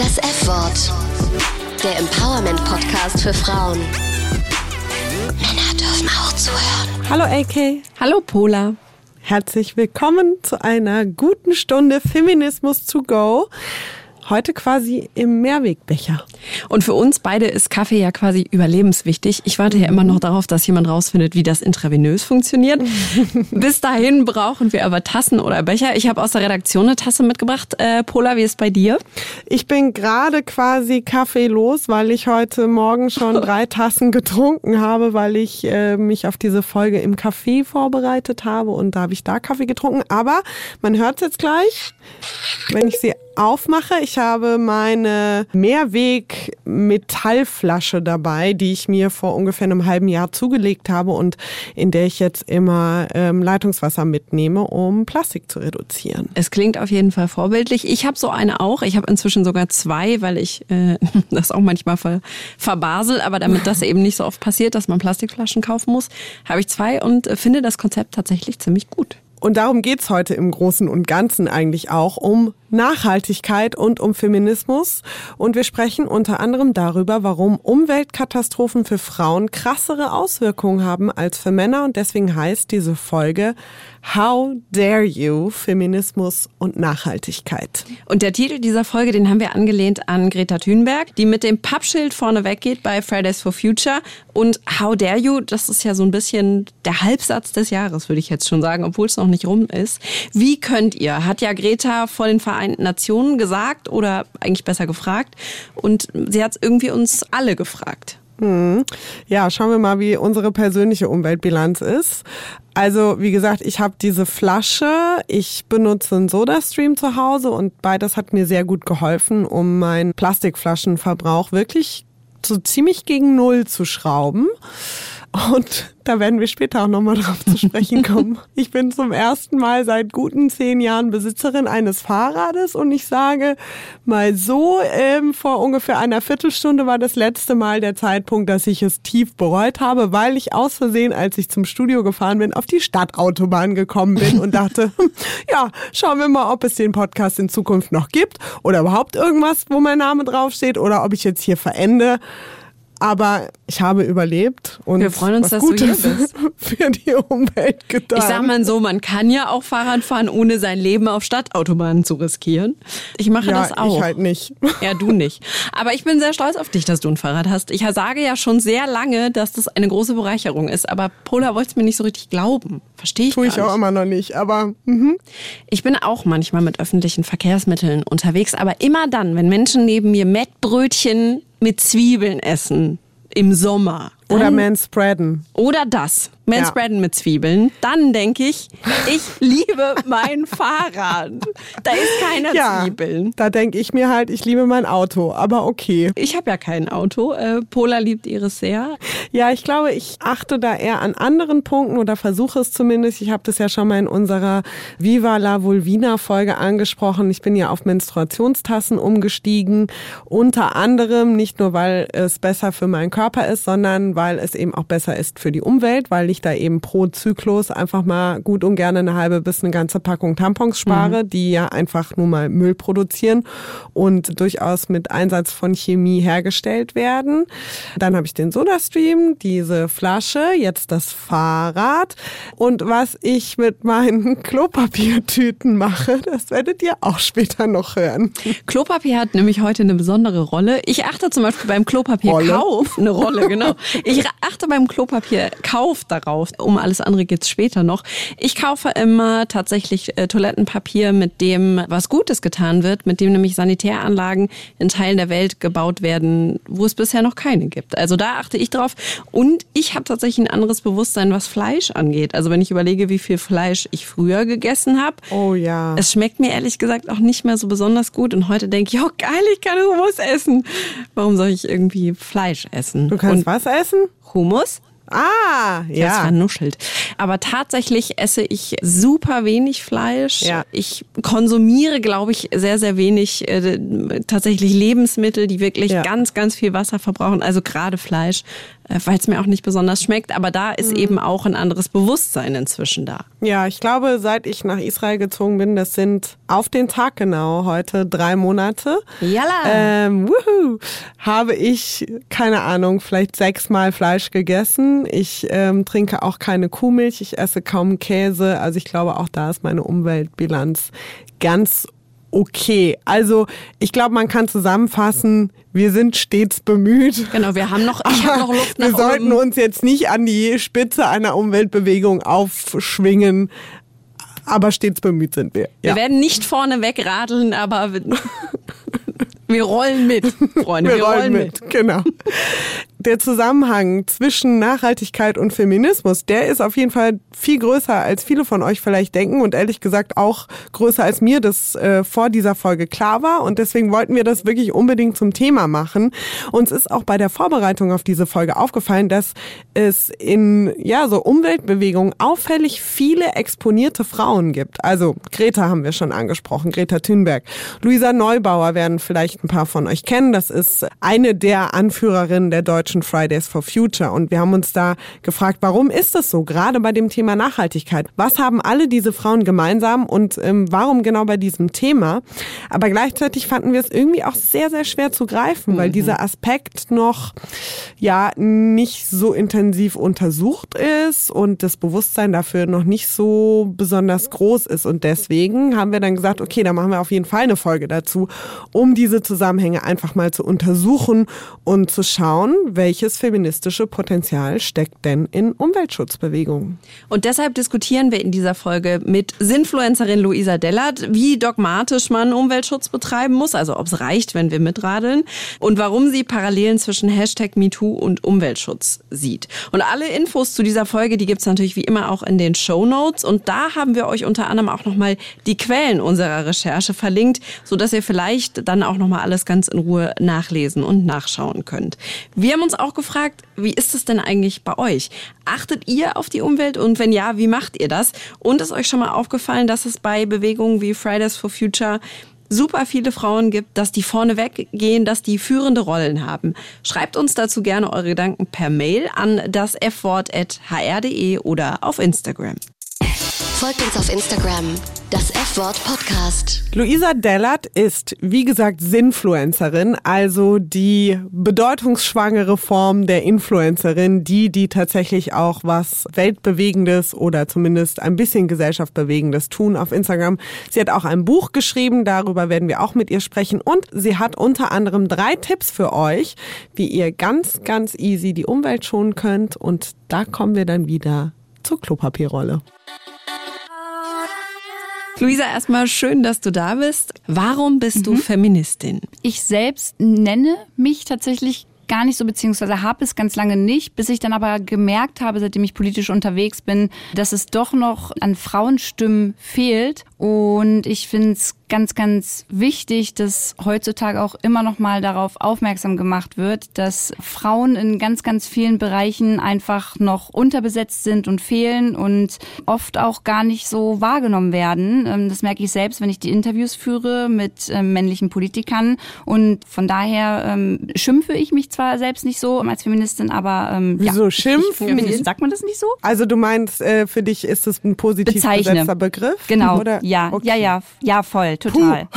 Das F-Wort. Der Empowerment-Podcast für Frauen. Männer dürfen auch zuhören. Hallo AK. Hallo Pola. Herzlich willkommen zu einer guten Stunde Feminismus to go. Heute quasi im Mehrwegbecher. Und für uns beide ist Kaffee ja quasi überlebenswichtig. Ich warte ja immer noch darauf, dass jemand rausfindet, wie das intravenös funktioniert. Bis dahin brauchen wir aber Tassen oder Becher. Ich habe aus der Redaktion eine Tasse mitgebracht. Äh, Pola, wie ist bei dir? Ich bin gerade quasi kaffeelos, weil ich heute Morgen schon drei Tassen getrunken habe, weil ich äh, mich auf diese Folge im Café vorbereitet habe und da habe ich da Kaffee getrunken. Aber man hört es jetzt gleich, wenn ich sie aufmache. Ich habe meine Mehrweg-Metallflasche dabei, die ich mir vor ungefähr einem halben Jahr zugelegt habe und in der ich jetzt immer ähm, Leitungswasser mitnehme, um Plastik zu reduzieren. Es klingt auf jeden Fall vorbildlich. Ich habe so eine auch. Ich habe inzwischen sogar zwei, weil ich äh, das auch manchmal ver verbasel. Aber damit das eben nicht so oft passiert, dass man Plastikflaschen kaufen muss, habe ich zwei und äh, finde das Konzept tatsächlich ziemlich gut. Und darum geht's heute im Großen und Ganzen eigentlich auch um Nachhaltigkeit und um Feminismus. Und wir sprechen unter anderem darüber, warum Umweltkatastrophen für Frauen krassere Auswirkungen haben als für Männer. Und deswegen heißt diese Folge How Dare You? Feminismus und Nachhaltigkeit. Und der Titel dieser Folge, den haben wir angelehnt an Greta Thunberg, die mit dem Pappschild vorne weggeht bei Fridays for Future. Und How Dare You? Das ist ja so ein bisschen der Halbsatz des Jahres, würde ich jetzt schon sagen, obwohl es noch nicht rum ist. Wie könnt ihr? Hat ja Greta vor den Vereinten Nationen gesagt oder eigentlich besser gefragt. Und sie hat es irgendwie uns alle gefragt. Hm. Ja, schauen wir mal, wie unsere persönliche Umweltbilanz ist. Also, wie gesagt, ich habe diese Flasche, ich benutze einen Sodastream zu Hause und beides hat mir sehr gut geholfen, um meinen Plastikflaschenverbrauch wirklich so ziemlich gegen Null zu schrauben. Und da werden wir später auch nochmal drauf zu sprechen kommen. Ich bin zum ersten Mal seit guten zehn Jahren Besitzerin eines Fahrrades und ich sage mal so, ähm, vor ungefähr einer Viertelstunde war das letzte Mal der Zeitpunkt, dass ich es tief bereut habe, weil ich aus Versehen, als ich zum Studio gefahren bin, auf die Stadtautobahn gekommen bin und dachte, ja, schauen wir mal, ob es den Podcast in Zukunft noch gibt oder überhaupt irgendwas, wo mein Name draufsteht oder ob ich jetzt hier verende. Aber ich habe überlebt und wir freuen uns, dass Gutes du hier bist. für die Umwelt getan. Ich sag mal so, man kann ja auch Fahrrad fahren, ohne sein Leben auf Stadtautobahnen zu riskieren. Ich mache ja, das auch. Ich halt nicht. Ja, du nicht. Aber ich bin sehr stolz auf dich, dass du ein Fahrrad hast. Ich sage ja schon sehr lange, dass das eine große Bereicherung ist. Aber Pola wollte es mir nicht so richtig glauben. Verstehe ich Tue ich auch immer noch nicht. Aber mhm. Ich bin auch manchmal mit öffentlichen Verkehrsmitteln unterwegs, aber immer dann, wenn Menschen neben mir Mettbrötchen mit Zwiebeln essen im Sommer. Oder dann- manspreaden. Oder das. Manspreaden mit Zwiebeln. Dann denke ich, ich liebe mein Fahrrad. Da ist keine Ja, Zwiebeln. da denke ich mir halt, ich liebe mein Auto. Aber okay. Ich habe ja kein Auto. Äh, Pola liebt ihres sehr. Ja, ich glaube, ich achte da eher an anderen Punkten oder versuche es zumindest. Ich habe das ja schon mal in unserer Viva la Vulvina Folge angesprochen. Ich bin ja auf Menstruationstassen umgestiegen. Unter anderem nicht nur, weil es besser für meinen Körper ist, sondern weil es eben auch besser ist für die Umwelt, weil ich da eben pro Zyklus einfach mal gut und gerne eine halbe bis eine ganze Packung Tampons spare, die ja einfach nur mal Müll produzieren und durchaus mit Einsatz von Chemie hergestellt werden. Dann habe ich den Sodastream, diese Flasche, jetzt das Fahrrad und was ich mit meinen Klopapiertüten mache, das werdet ihr auch später noch hören. Klopapier hat nämlich heute eine besondere Rolle. Ich achte zum Beispiel beim Klopapierkauf, eine Rolle, genau. Ich achte beim Klopapierkauf darauf. Um alles andere geht's später noch. Ich kaufe immer tatsächlich äh, Toilettenpapier, mit dem was Gutes getan wird, mit dem nämlich Sanitäranlagen in Teilen der Welt gebaut werden, wo es bisher noch keine gibt. Also da achte ich drauf. Und ich habe tatsächlich ein anderes Bewusstsein, was Fleisch angeht. Also wenn ich überlege, wie viel Fleisch ich früher gegessen habe, Oh ja. es schmeckt mir ehrlich gesagt auch nicht mehr so besonders gut. Und heute denke ich, oh geil, ich kann Hummus essen. Warum soll ich irgendwie Fleisch essen? Du kannst Und was essen? Hummus? Ah, Ja. Das ja. vernuschelt. Aber tatsächlich esse ich super wenig Fleisch. Ja. Ich konsumiere, glaube ich, sehr, sehr wenig äh, tatsächlich Lebensmittel, die wirklich Ja. ganz, ganz viel Wasser verbrauchen. Also gerade Fleisch weil es mir auch nicht besonders schmeckt. Aber da ist mhm. eben auch ein anderes Bewusstsein inzwischen da. Ja, ich glaube, seit ich nach Israel gezogen bin, das sind auf den Tag genau heute drei Monate. Jalla. Ähm, wuhu, habe ich, keine Ahnung, vielleicht sechsmal Fleisch gegessen. Ich ähm, trinke auch keine Kuhmilch, ich esse kaum Käse. Also ich glaube, auch da ist meine Umweltbilanz ganz okay. Also ich glaube, man kann zusammenfassen, wir sind stets bemüht. Genau, wir haben noch, ich habe noch Luft nach Wir sollten uns jetzt nicht an die Spitze einer Umweltbewegung aufschwingen, aber stets bemüht sind wir. Ja. Wir werden nicht vorne wegradeln, aber wir rollen mit, Freunde. Wir, wir rollen, rollen mit. mit. Genau. Der Zusammenhang zwischen Nachhaltigkeit und Feminismus, der ist auf jeden Fall viel größer, als viele von euch vielleicht denken und ehrlich gesagt auch größer, als mir das äh, vor dieser Folge klar war. Und deswegen wollten wir das wirklich unbedingt zum Thema machen. Uns ist auch bei der Vorbereitung auf diese Folge aufgefallen, dass es in ja so Umweltbewegungen auffällig viele exponierte Frauen gibt. Also Greta haben wir schon angesprochen, Greta Thunberg, Luisa Neubauer werden vielleicht ein paar von euch kennen. Das ist eine der Anführerinnen der deutschen Fridays for Future. Und wir haben uns da gefragt, warum ist das so, gerade bei dem Thema Nachhaltigkeit? Was haben alle diese Frauen gemeinsam und ähm, warum genau bei diesem Thema? Aber gleichzeitig fanden wir es irgendwie auch sehr, sehr schwer zu greifen, weil mhm. dieser Aspekt noch ja nicht so intensiv untersucht ist und das Bewusstsein dafür noch nicht so besonders groß ist. Und deswegen haben wir dann gesagt, okay, da machen wir auf jeden Fall eine Folge dazu, um diese Zusammenhänge einfach mal zu untersuchen und zu schauen, welches feministische Potenzial steckt denn in Umweltschutzbewegungen. Und deshalb diskutieren wir in dieser Folge mit Sinfluencerin Luisa Dellert, wie dogmatisch man Umweltschutz betreiben muss, also ob es reicht, wenn wir mitradeln und warum sie Parallelen zwischen Hashtag MeToo und Umweltschutz sieht. Und alle Infos zu dieser Folge, die gibt es natürlich wie immer auch in den Show Notes und da haben wir euch unter anderem auch nochmal die Quellen unserer Recherche verlinkt, sodass ihr vielleicht dann auch nochmal alles ganz in Ruhe nachlesen und nachschauen könnt. Wir haben uns auch gefragt, wie ist es denn eigentlich bei euch? Achtet ihr auf die Umwelt und wenn ja, wie macht ihr das? Und ist euch schon mal aufgefallen, dass es bei Bewegungen wie Fridays for Future super viele Frauen gibt, dass die vorne weggehen, dass die führende Rollen haben. Schreibt uns dazu gerne eure Gedanken per Mail an das fwort.hr.de oder auf Instagram. Folgt uns auf Instagram, das F-Wort Podcast. Luisa Dellert ist, wie gesagt, Sinfluencerin, also die bedeutungsschwangere Form der Influencerin, die, die tatsächlich auch was Weltbewegendes oder zumindest ein bisschen Gesellschaftbewegendes tun auf Instagram. Sie hat auch ein Buch geschrieben, darüber werden wir auch mit ihr sprechen und sie hat unter anderem drei Tipps für euch, wie ihr ganz, ganz easy die Umwelt schonen könnt und da kommen wir dann wieder zur Klopapierrolle. Luisa, erstmal schön, dass du da bist. Warum bist mhm. du Feministin? Ich selbst nenne mich tatsächlich gar nicht so, beziehungsweise habe es ganz lange nicht, bis ich dann aber gemerkt habe, seitdem ich politisch unterwegs bin, dass es doch noch an Frauenstimmen fehlt. Und ich finde es ganz, ganz wichtig, dass heutzutage auch immer noch mal darauf aufmerksam gemacht wird, dass Frauen in ganz, ganz vielen Bereichen einfach noch unterbesetzt sind und fehlen und oft auch gar nicht so wahrgenommen werden. Ähm, das merke ich selbst, wenn ich die Interviews führe mit ähm, männlichen Politikern. Und von daher ähm, schimpfe ich mich zwar selbst nicht so als Feministin, aber ähm, Wieso ja, schimpfen? Feministin, sagt man das nicht so? Also du meinst, äh, für dich ist es ein positiv Bezeichne. besetzter Begriff? Genau, Oder? Ja, okay. ja, ja, ja, voll total.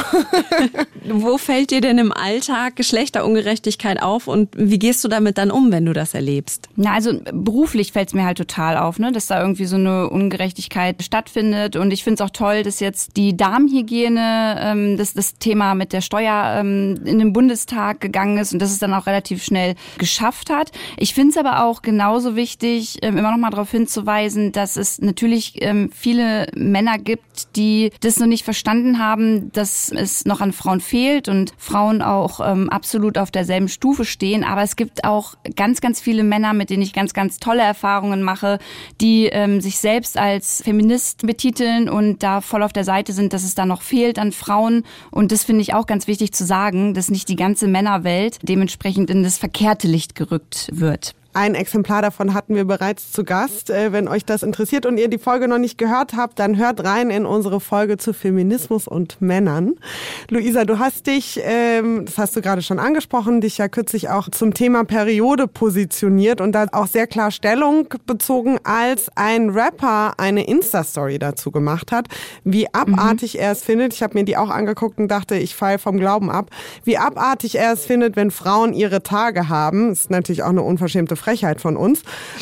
Wo fällt dir denn im Alltag Geschlechterungerechtigkeit auf und wie gehst du damit dann um, wenn du das erlebst? Na, also beruflich fällt es mir halt total auf, ne, dass da irgendwie so eine Ungerechtigkeit stattfindet. Und ich finde es auch toll, dass jetzt die Darmhygiene, ähm, dass das Thema mit der Steuer ähm, in den Bundestag gegangen ist und dass es dann auch relativ schnell geschafft hat. Ich finde es aber auch genauso wichtig, ähm, immer noch mal darauf hinzuweisen, dass es natürlich ähm, viele Männer gibt, die das noch nicht verstanden haben, dass es noch an Frauen fehlt und Frauen auch ähm, absolut auf derselben Stufe stehen. Aber es gibt auch ganz, ganz viele Männer, mit denen ich ganz, ganz tolle Erfahrungen mache, die ähm, sich selbst als Feminist betiteln und da voll auf der Seite sind, dass es da noch fehlt an Frauen. Und das finde ich auch ganz wichtig zu sagen, dass nicht die ganze Männerwelt dementsprechend in das verkehrte Licht gerückt wird. Ein Exemplar davon hatten wir bereits zu Gast. Äh, wenn euch das interessiert und ihr die Folge noch nicht gehört habt, dann hört rein in unsere Folge zu Feminismus und Männern. Luisa, du hast dich, ähm, das hast du gerade schon angesprochen, dich ja kürzlich auch zum Thema Periode positioniert und da auch sehr klar Stellung bezogen, als ein Rapper eine Insta-Story dazu gemacht hat, wie abartig mhm. er es findet. Ich habe mir die auch angeguckt und dachte, ich falle vom Glauben ab. Wie abartig er es findet, wenn Frauen ihre Tage haben. Das ist natürlich auch eine unverschämte Frechheit von uns.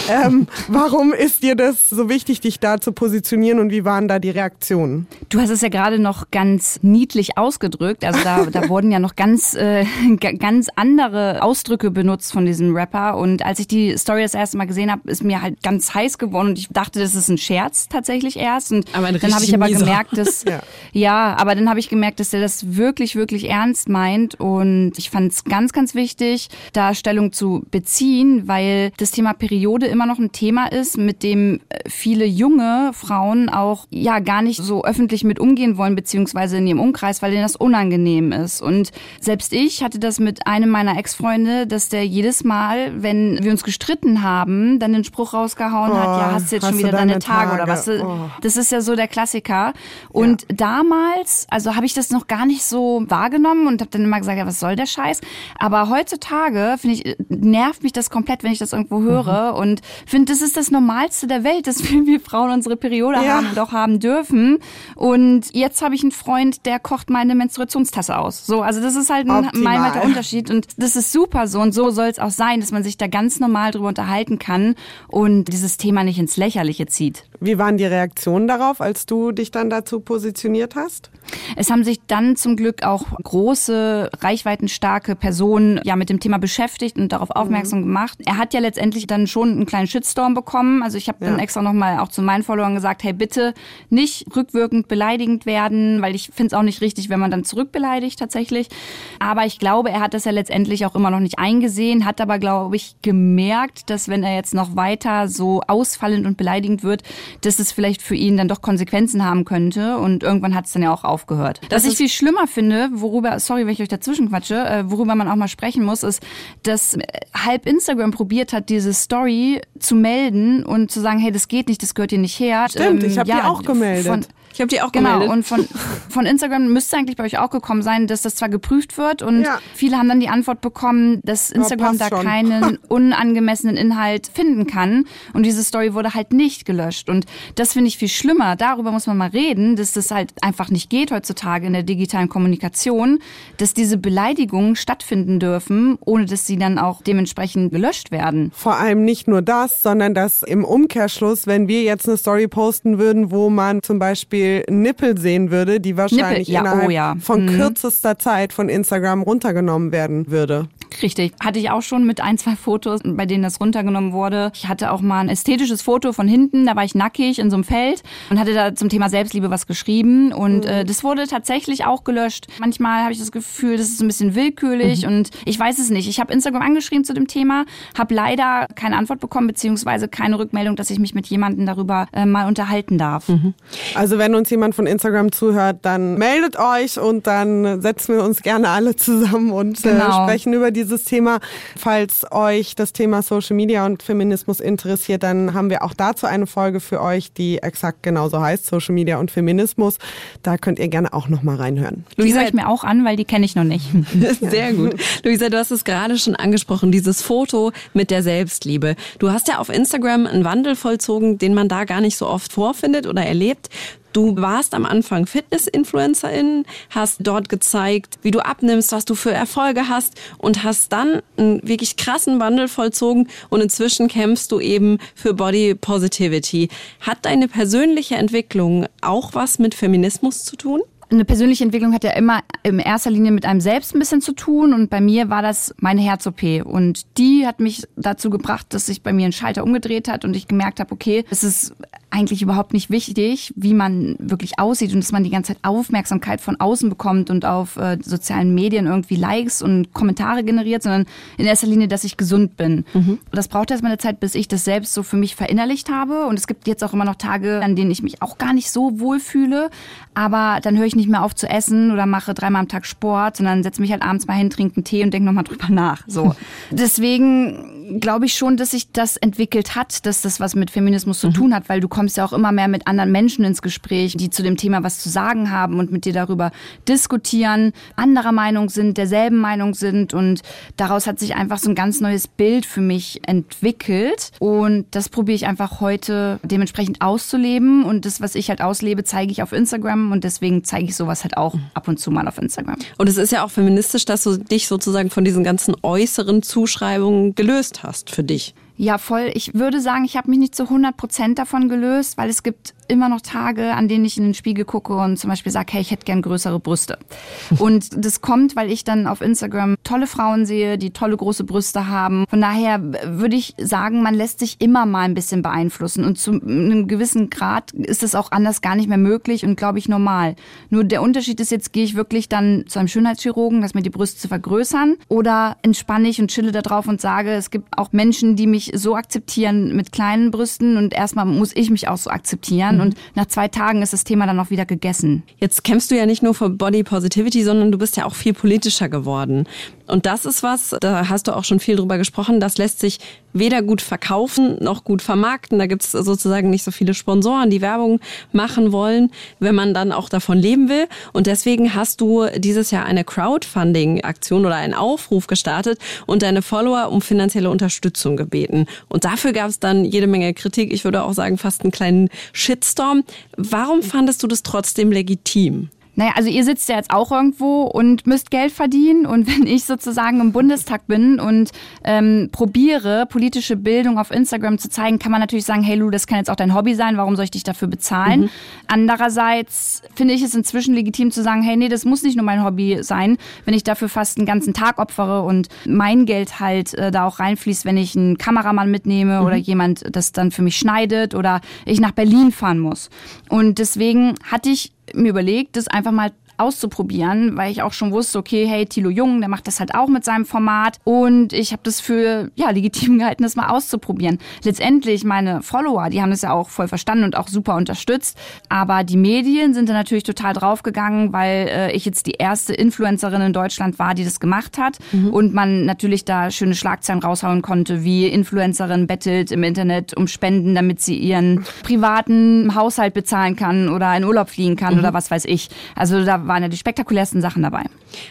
Ähm, warum ist dir das so wichtig, dich da zu positionieren und wie waren da die Reaktionen? Du hast es ja gerade noch ganz niedlich ausgedrückt. Also da, da wurden ja noch ganz, äh, ganz andere Ausdrücke benutzt von diesem Rapper. Und als ich die Story das erste Mal gesehen habe, ist mir halt ganz heiß geworden und ich dachte, das ist ein Scherz tatsächlich erst. Und aber dann habe ich aber mieser. gemerkt, dass ja. ja, aber dann habe ich gemerkt, dass er das wirklich, wirklich ernst meint. Und ich fand es ganz, ganz wichtig, da Stellung zu beziehen, weil das Thema Periode immer noch ein Thema ist, mit dem äh, viele junge Frauen auch ja gar nicht so öffentlich mit umgehen wollen, beziehungsweise in ihrem Umkreis, weil denen das unangenehm ist. Und selbst ich hatte das mit einem meiner Ex-Freunde, dass der jedes Mal, wenn wir uns gestritten haben, dann den Spruch rausgehauen oh, hat, ja, hast du jetzt hast schon wieder deine, deine Tage, Tage, oder was? Oh. Das ist ja so der Klassiker. Und ja. damals, also habe ich das noch gar nicht so wahrgenommen und habe dann immer gesagt, ja, was soll der Scheiß? Aber heutzutage, finde ich, nervt mich das komplett, wenn ich das irgendwo höre mhm. und finde, das ist das Normalste der Welt, dass wir, Frauen unsere Periode ja. haben und auch haben dürfen. Und jetzt habe ich einen Freund, der kocht meine Menstruationstasse aus. So, also das ist halt ein meilenweiter Unterschied und das ist super so und so soll es auch sein, dass man sich da ganz normal drüber unterhalten kann und dieses Thema nicht ins Lächerliche zieht. Wie waren die Reaktionen darauf, als du dich dann dazu positioniert hast? Es haben sich dann zum Glück auch große, reichweitenstarke Personen ja mit dem Thema beschäftigt und darauf aufmerksam mhm. gemacht. Er hat ja letztendlich dann schon einen kleinen Shitstorm bekommen. Also ich habe ja. dann extra nochmal auch zu meinen Followern gesagt, hey, bitte nicht rückwirkend beleidigend werden, weil ich finde es auch nicht richtig, wenn man dann zurückbeleidigt tatsächlich. Aber ich glaube, er hat das ja letztendlich auch immer noch nicht eingesehen, hat aber, glaube ich, gemerkt, dass wenn er jetzt noch weiter so ausfallend und beleidigend wird, dass es vielleicht für ihn dann doch Konsequenzen haben könnte. Und irgendwann hat es dann ja auch aufgehört. Was ich viel schlimmer finde, worüber, sorry, wenn ich euch dazwischen quatsche, äh, worüber man auch mal sprechen muss, ist, dass äh, halb Instagram probiert hat, diese Story zu melden und zu sagen, hey, das geht nicht, das gehört hier nicht her. Stimmt, ähm, ich habe ja, die auch gemeldet. Von, ich habe die auch genau, gemeldet. und von, von Instagram müsste eigentlich bei euch auch gekommen sein, dass das zwar geprüft wird und ja. viele haben dann die Antwort bekommen, dass Instagram da schon. keinen unangemessenen Inhalt finden kann und diese Story wurde halt nicht gelöscht und das finde ich viel schlimmer. Darüber muss man mal reden, dass das halt einfach nicht geht heutzutage in der digitalen Kommunikation, dass diese Beleidigungen stattfinden dürfen, ohne dass sie dann auch dementsprechend gelöscht werden. Vor allem nicht nur das, sondern dass im Umkehrschluss, wenn wir jetzt eine Story posten würden, wo man zum Beispiel Beispiel Nippel sehen würde, die wahrscheinlich ja, innerhalb oh ja. von mhm. kürzester Zeit von Instagram runtergenommen werden würde. Richtig. Hatte ich auch schon mit ein, zwei Fotos, bei denen das runtergenommen wurde. Ich hatte auch mal ein ästhetisches Foto von hinten, da war ich nackig in so einem Feld und hatte da zum Thema Selbstliebe was geschrieben. Und mhm. äh, das wurde tatsächlich auch gelöscht. Manchmal habe ich das Gefühl, das ist ein bisschen willkürlich mhm. und ich weiß es nicht. Ich habe Instagram angeschrieben zu dem Thema, habe leider keine Antwort bekommen, beziehungsweise keine Rückmeldung, dass ich mich mit jemandem darüber äh, mal unterhalten darf. Mhm. Also wenn uns jemand von Instagram zuhört, dann meldet euch und dann setzen wir uns gerne alle zusammen und äh, genau. äh, sprechen über dieses Thema. Falls euch das Thema Social Media und Feminismus interessiert, dann haben wir auch dazu eine Folge für euch, die exakt genauso heißt, Social Media und Feminismus. Da könnt ihr gerne auch noch mal reinhören. Die höre ich mir auch an, weil die kenne ich noch nicht. Sehr gut. Luisa, du hast es gerade schon angesprochen, dieses Foto mit der Selbstliebe. Du hast ja auf Instagram einen Wandel vollzogen, den man da gar nicht so oft vorfindet oder erlebt. Du warst am Anfang Fitness-Influencerin, hast dort gezeigt, wie du abnimmst, was du für Erfolge hast und hast dann einen wirklich krassen Wandel vollzogen und inzwischen kämpfst du eben für Body Positivity. Hat deine persönliche Entwicklung auch was mit Feminismus zu tun? Eine persönliche Entwicklung hat ja immer in erster Linie mit einem selbst ein bisschen zu tun und bei mir war das meine Herz-OP und die hat mich dazu gebracht, dass sich bei mir ein Schalter umgedreht hat und ich gemerkt habe, okay, es ist eigentlich überhaupt nicht wichtig, wie man wirklich aussieht und dass man die ganze Zeit Aufmerksamkeit von außen bekommt und auf äh, sozialen Medien irgendwie Likes und Kommentare generiert, sondern in erster Linie, dass ich gesund bin. Mhm. Das braucht erstmal eine Zeit, bis ich das selbst so für mich verinnerlicht habe und es gibt jetzt auch immer noch Tage, an denen ich mich auch gar nicht so wohl fühle, aber dann höre ich nicht mehr auf zu essen oder mache dreimal am Tag Sport, sondern setze mich halt abends mal hin, trinke einen Tee und denke nochmal drüber nach. So. Deswegen glaube ich schon, dass sich das entwickelt hat, dass das was mit Feminismus zu mhm. tun hat, weil du kommst ja auch immer mehr mit anderen Menschen ins Gespräch, die zu dem Thema was zu sagen haben und mit dir darüber diskutieren, anderer Meinung sind, derselben Meinung sind und daraus hat sich einfach so ein ganz neues Bild für mich entwickelt und das probiere ich einfach heute dementsprechend auszuleben und das, was ich halt auslebe, zeige ich auf Instagram und deswegen zeige ich sowas halt auch ab und zu mal auf Instagram. Und es ist ja auch feministisch, dass du dich sozusagen von diesen ganzen äußeren Zuschreibungen gelöst hast für dich. Ja, voll. Ich würde sagen, ich habe mich nicht zu 100 Prozent davon gelöst, weil es gibt immer noch Tage, an denen ich in den Spiegel gucke und zum Beispiel sage, hey, ich hätte gern größere Brüste. Und das kommt, weil ich dann auf Instagram tolle Frauen sehe, die tolle große Brüste haben. Von daher würde ich sagen, man lässt sich immer mal ein bisschen beeinflussen. Und zu einem gewissen Grad ist es auch anders gar nicht mehr möglich und glaube ich normal. Nur der Unterschied ist jetzt, gehe ich wirklich dann zu einem Schönheitschirurgen, dass mir die Brüste zu vergrößern oder entspanne ich und chille da drauf und sage, es gibt auch Menschen, die mich so akzeptieren mit kleinen Brüsten und erstmal muss ich mich auch so akzeptieren und nach zwei Tagen ist das Thema dann auch wieder gegessen. Jetzt kämpfst du ja nicht nur für Body Positivity, sondern du bist ja auch viel politischer geworden. Und das ist was, da hast du auch schon viel drüber gesprochen, das lässt sich weder gut verkaufen noch gut vermarkten. Da gibt es sozusagen nicht so viele Sponsoren, die Werbung machen wollen, wenn man dann auch davon leben will. Und deswegen hast du dieses Jahr eine Crowdfunding-Aktion oder einen Aufruf gestartet und deine Follower um finanzielle Unterstützung gebeten. Und dafür gab es dann jede Menge Kritik. Ich würde auch sagen, fast einen kleinen Shitstorm. Warum fandest du das trotzdem legitim? Naja, also ihr sitzt ja jetzt auch irgendwo und müsst Geld verdienen. Und wenn ich sozusagen im Bundestag bin und ähm, probiere, politische Bildung auf Instagram zu zeigen, kann man natürlich sagen, hey Lu, das kann jetzt auch dein Hobby sein, warum soll ich dich dafür bezahlen? Mhm. Andererseits finde ich es inzwischen legitim zu sagen, hey, nee, das muss nicht nur mein Hobby sein, wenn ich dafür fast einen ganzen Tag opfere und mein Geld halt äh, da auch reinfließt, wenn ich einen Kameramann mitnehme mhm. oder jemand das dann für mich schneidet oder ich nach Berlin fahren muss. Und deswegen hatte ich mir überlegt, das einfach mal auszuprobieren, weil ich auch schon wusste, okay, hey, Thilo Jung, der macht das halt auch mit seinem Format und ich habe das für ja legitim gehalten, das mal auszuprobieren. Letztendlich meine Follower, die haben das ja auch voll verstanden und auch super unterstützt, aber die Medien sind da natürlich total draufgegangen, weil äh, ich jetzt die erste Influencerin in Deutschland war, die das gemacht hat mhm. und man natürlich da schöne Schlagzeilen raushauen konnte, wie Influencerin bettelt im Internet um Spenden, damit sie ihren privaten Haushalt bezahlen kann oder in Urlaub fliegen kann mhm. oder was weiß ich. Also da waren ja die spektakulärsten Sachen dabei.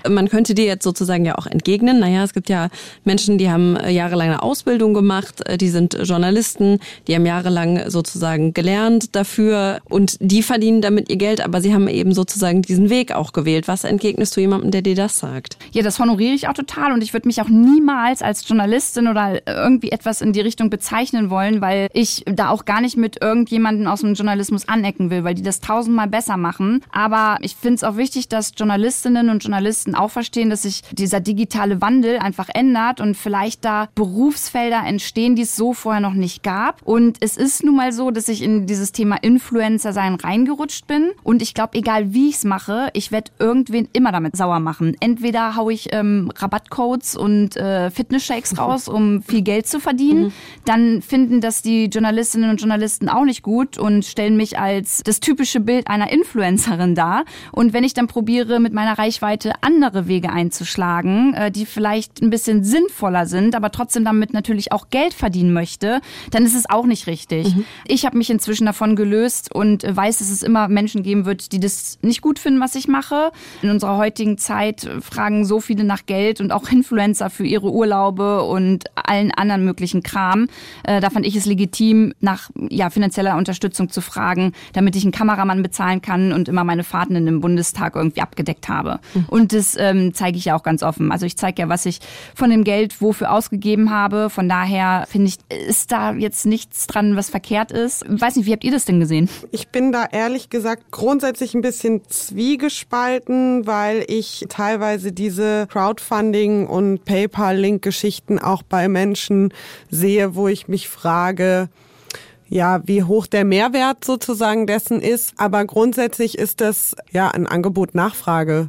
Man könnte dir jetzt sozusagen ja auch entgegnen. Naja, es gibt ja Menschen, die haben äh, jahrelange Ausbildung gemacht, äh, die sind Journalisten, die haben jahrelang sozusagen gelernt dafür und die verdienen damit ihr Geld, aber sie haben eben sozusagen diesen Weg auch gewählt. Was entgegnest du jemandem, der dir das sagt? Ja, das honoriere ich auch total und ich würde mich auch niemals als Journalistin oder irgendwie etwas in die Richtung bezeichnen wollen, weil ich da auch gar nicht mit irgendjemandem aus dem Journalismus anecken will, weil die das tausendmal besser machen. Aber ich finde es auch wichtig, dass Journalistinnen und Journalisten auch verstehen, dass sich dieser digitale Wandel einfach ändert und vielleicht da Berufsfelder entstehen, die es so vorher noch nicht gab. Und es ist nun mal so, dass ich in dieses Thema Influencer sein reingerutscht bin. Und ich glaube, egal wie ich es mache, ich werde irgendwen immer damit sauer machen. Entweder haue ich ähm, Rabattcodes und äh, Fitness-Shakes raus, um viel Geld zu verdienen. Mhm. Dann finden das die Journalistinnen und Journalisten auch nicht gut und stellen mich als das typische Bild einer Influencerin dar. Und wenn ich ich dann probiere, mit meiner Reichweite andere Wege einzuschlagen, äh, die vielleicht ein bisschen sinnvoller sind, aber trotzdem damit natürlich auch Geld verdienen möchte, dann ist es auch nicht richtig. Mhm. Ich habe mich inzwischen davon gelöst und weiß, dass es immer Menschen geben wird, die das nicht gut finden, was ich mache. In unserer heutigen Zeit fragen so viele nach Geld und auch Influencer für ihre Urlaube und allen anderen möglichen Kram. Äh, da fand ich es legitim, nach ja, finanzieller Unterstützung zu fragen, damit ich einen Kameramann bezahlen kann und immer meine Fahrten in den Bundestag Tag irgendwie abgedeckt habe. Mhm. Und das ähm, zeige ich ja auch ganz offen. Also ich zeige ja, was ich von dem Geld wofür ausgegeben habe. Von daher finde ich, ist da jetzt nichts dran, was verkehrt ist. Ich weiß nicht, wie habt ihr das denn gesehen? Ich bin da ehrlich gesagt grundsätzlich ein bisschen zwiegespalten, weil ich teilweise diese Crowdfunding und PayPal-Link-Geschichten auch bei Menschen sehe, wo ich mich frage, ja, wie hoch der Mehrwert sozusagen dessen ist. Aber grundsätzlich ist das ja ein Angebot-Nachfrage.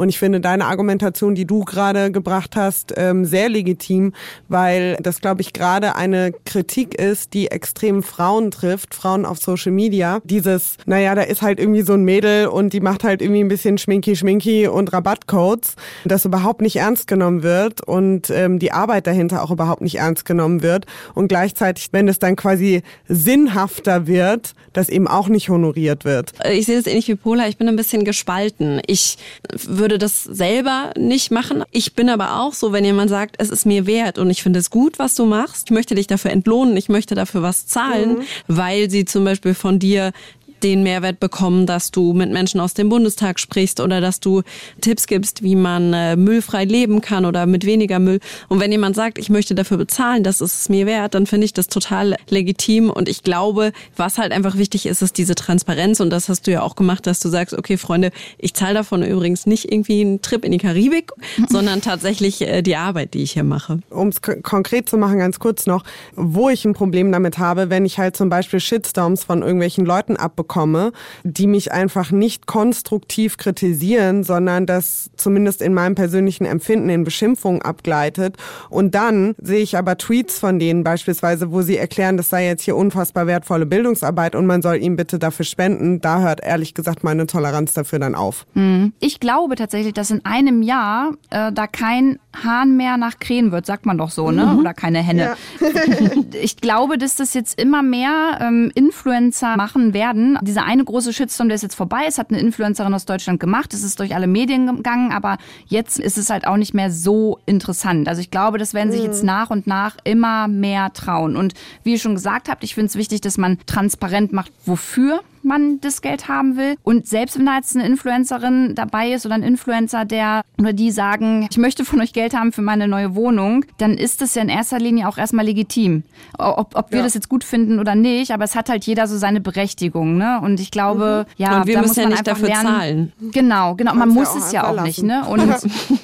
Und ich finde deine Argumentation, die du gerade gebracht hast, ähm, sehr legitim, weil das, glaube ich, gerade eine Kritik ist, die extrem Frauen trifft, Frauen auf Social Media. Dieses, naja, da ist halt irgendwie so ein Mädel und die macht halt irgendwie ein bisschen Schminky, Schminky und Rabattcodes, das überhaupt nicht ernst genommen wird und ähm, die Arbeit dahinter auch überhaupt nicht ernst genommen wird. Und gleichzeitig, wenn es dann quasi sinnhafter wird, das eben auch nicht honoriert wird. Äh, ich sehe das ähnlich wie Pola. Ich bin ein bisschen gespalten. Ich würde das selber nicht machen. Ich bin aber auch so, wenn jemand sagt, es ist mir wert und ich finde es gut, was du machst. Ich möchte dich dafür entlohnen. Ich möchte dafür was zahlen, mhm. weil sie zum Beispiel von dir den Mehrwert bekommen, dass du mit Menschen aus dem Bundestag sprichst oder dass du Tipps gibst, wie man äh, müllfrei leben kann oder mit weniger Müll. Und wenn jemand sagt, ich möchte dafür bezahlen, das ist es mir wert, dann finde ich das total legitim. Und ich glaube, was halt einfach wichtig ist, ist diese Transparenz. Und das hast du ja auch gemacht, dass du sagst, okay, Freunde, ich zahle davon übrigens nicht irgendwie einen Trip in die Karibik, sondern tatsächlich äh, die Arbeit, die ich hier mache. Um es konkret zu machen, ganz kurz noch, wo ich ein Problem damit habe, wenn ich halt zum Beispiel Shitstorms von irgendwelchen Leuten abbekomme, bekomme, die mich einfach nicht konstruktiv kritisieren, sondern das zumindest in meinem persönlichen Empfinden in Beschimpfungen abgleitet. Und dann sehe ich aber Tweets von denen beispielsweise, wo sie erklären, das sei jetzt hier unfassbar wertvolle Bildungsarbeit und man soll ihm bitte dafür spenden. Da hört ehrlich gesagt meine Toleranz dafür dann auf. Hm. Ich glaube tatsächlich, dass in einem Jahr äh, da kein Hahn mehr nach Krähen wird, sagt man doch so, ne? Mhm. Oder keine Henne. Ja. ich glaube, dass das jetzt immer mehr ähm, Influencer machen werden, dieser eine große Shitstorm, der ist jetzt vorbei. Es hat eine Influencerin aus Deutschland gemacht. Es ist durch alle Medien gegangen, aber jetzt ist es halt auch nicht mehr so interessant. Also ich glaube, das werden sich jetzt mhm. nach und nach immer mehr trauen. Und wie ihr schon gesagt habt, ich finde es wichtig, dass man transparent macht, wofür man das Geld haben will. Und selbst wenn da jetzt eine Influencerin dabei ist oder ein Influencer, der oder die sagen, ich möchte von euch Geld haben für meine neue Wohnung, dann ist das ja in erster Linie auch erstmal legitim. Ob, ob wir ja. das jetzt gut finden oder nicht, aber es hat halt jeder so seine Berechtigung. Ne? Und ich glaube, mhm. ja, und wir müssen ja nicht dafür lernen. zahlen. Genau, genau. Man muss ja es ja auch lassen. nicht. Ne? Und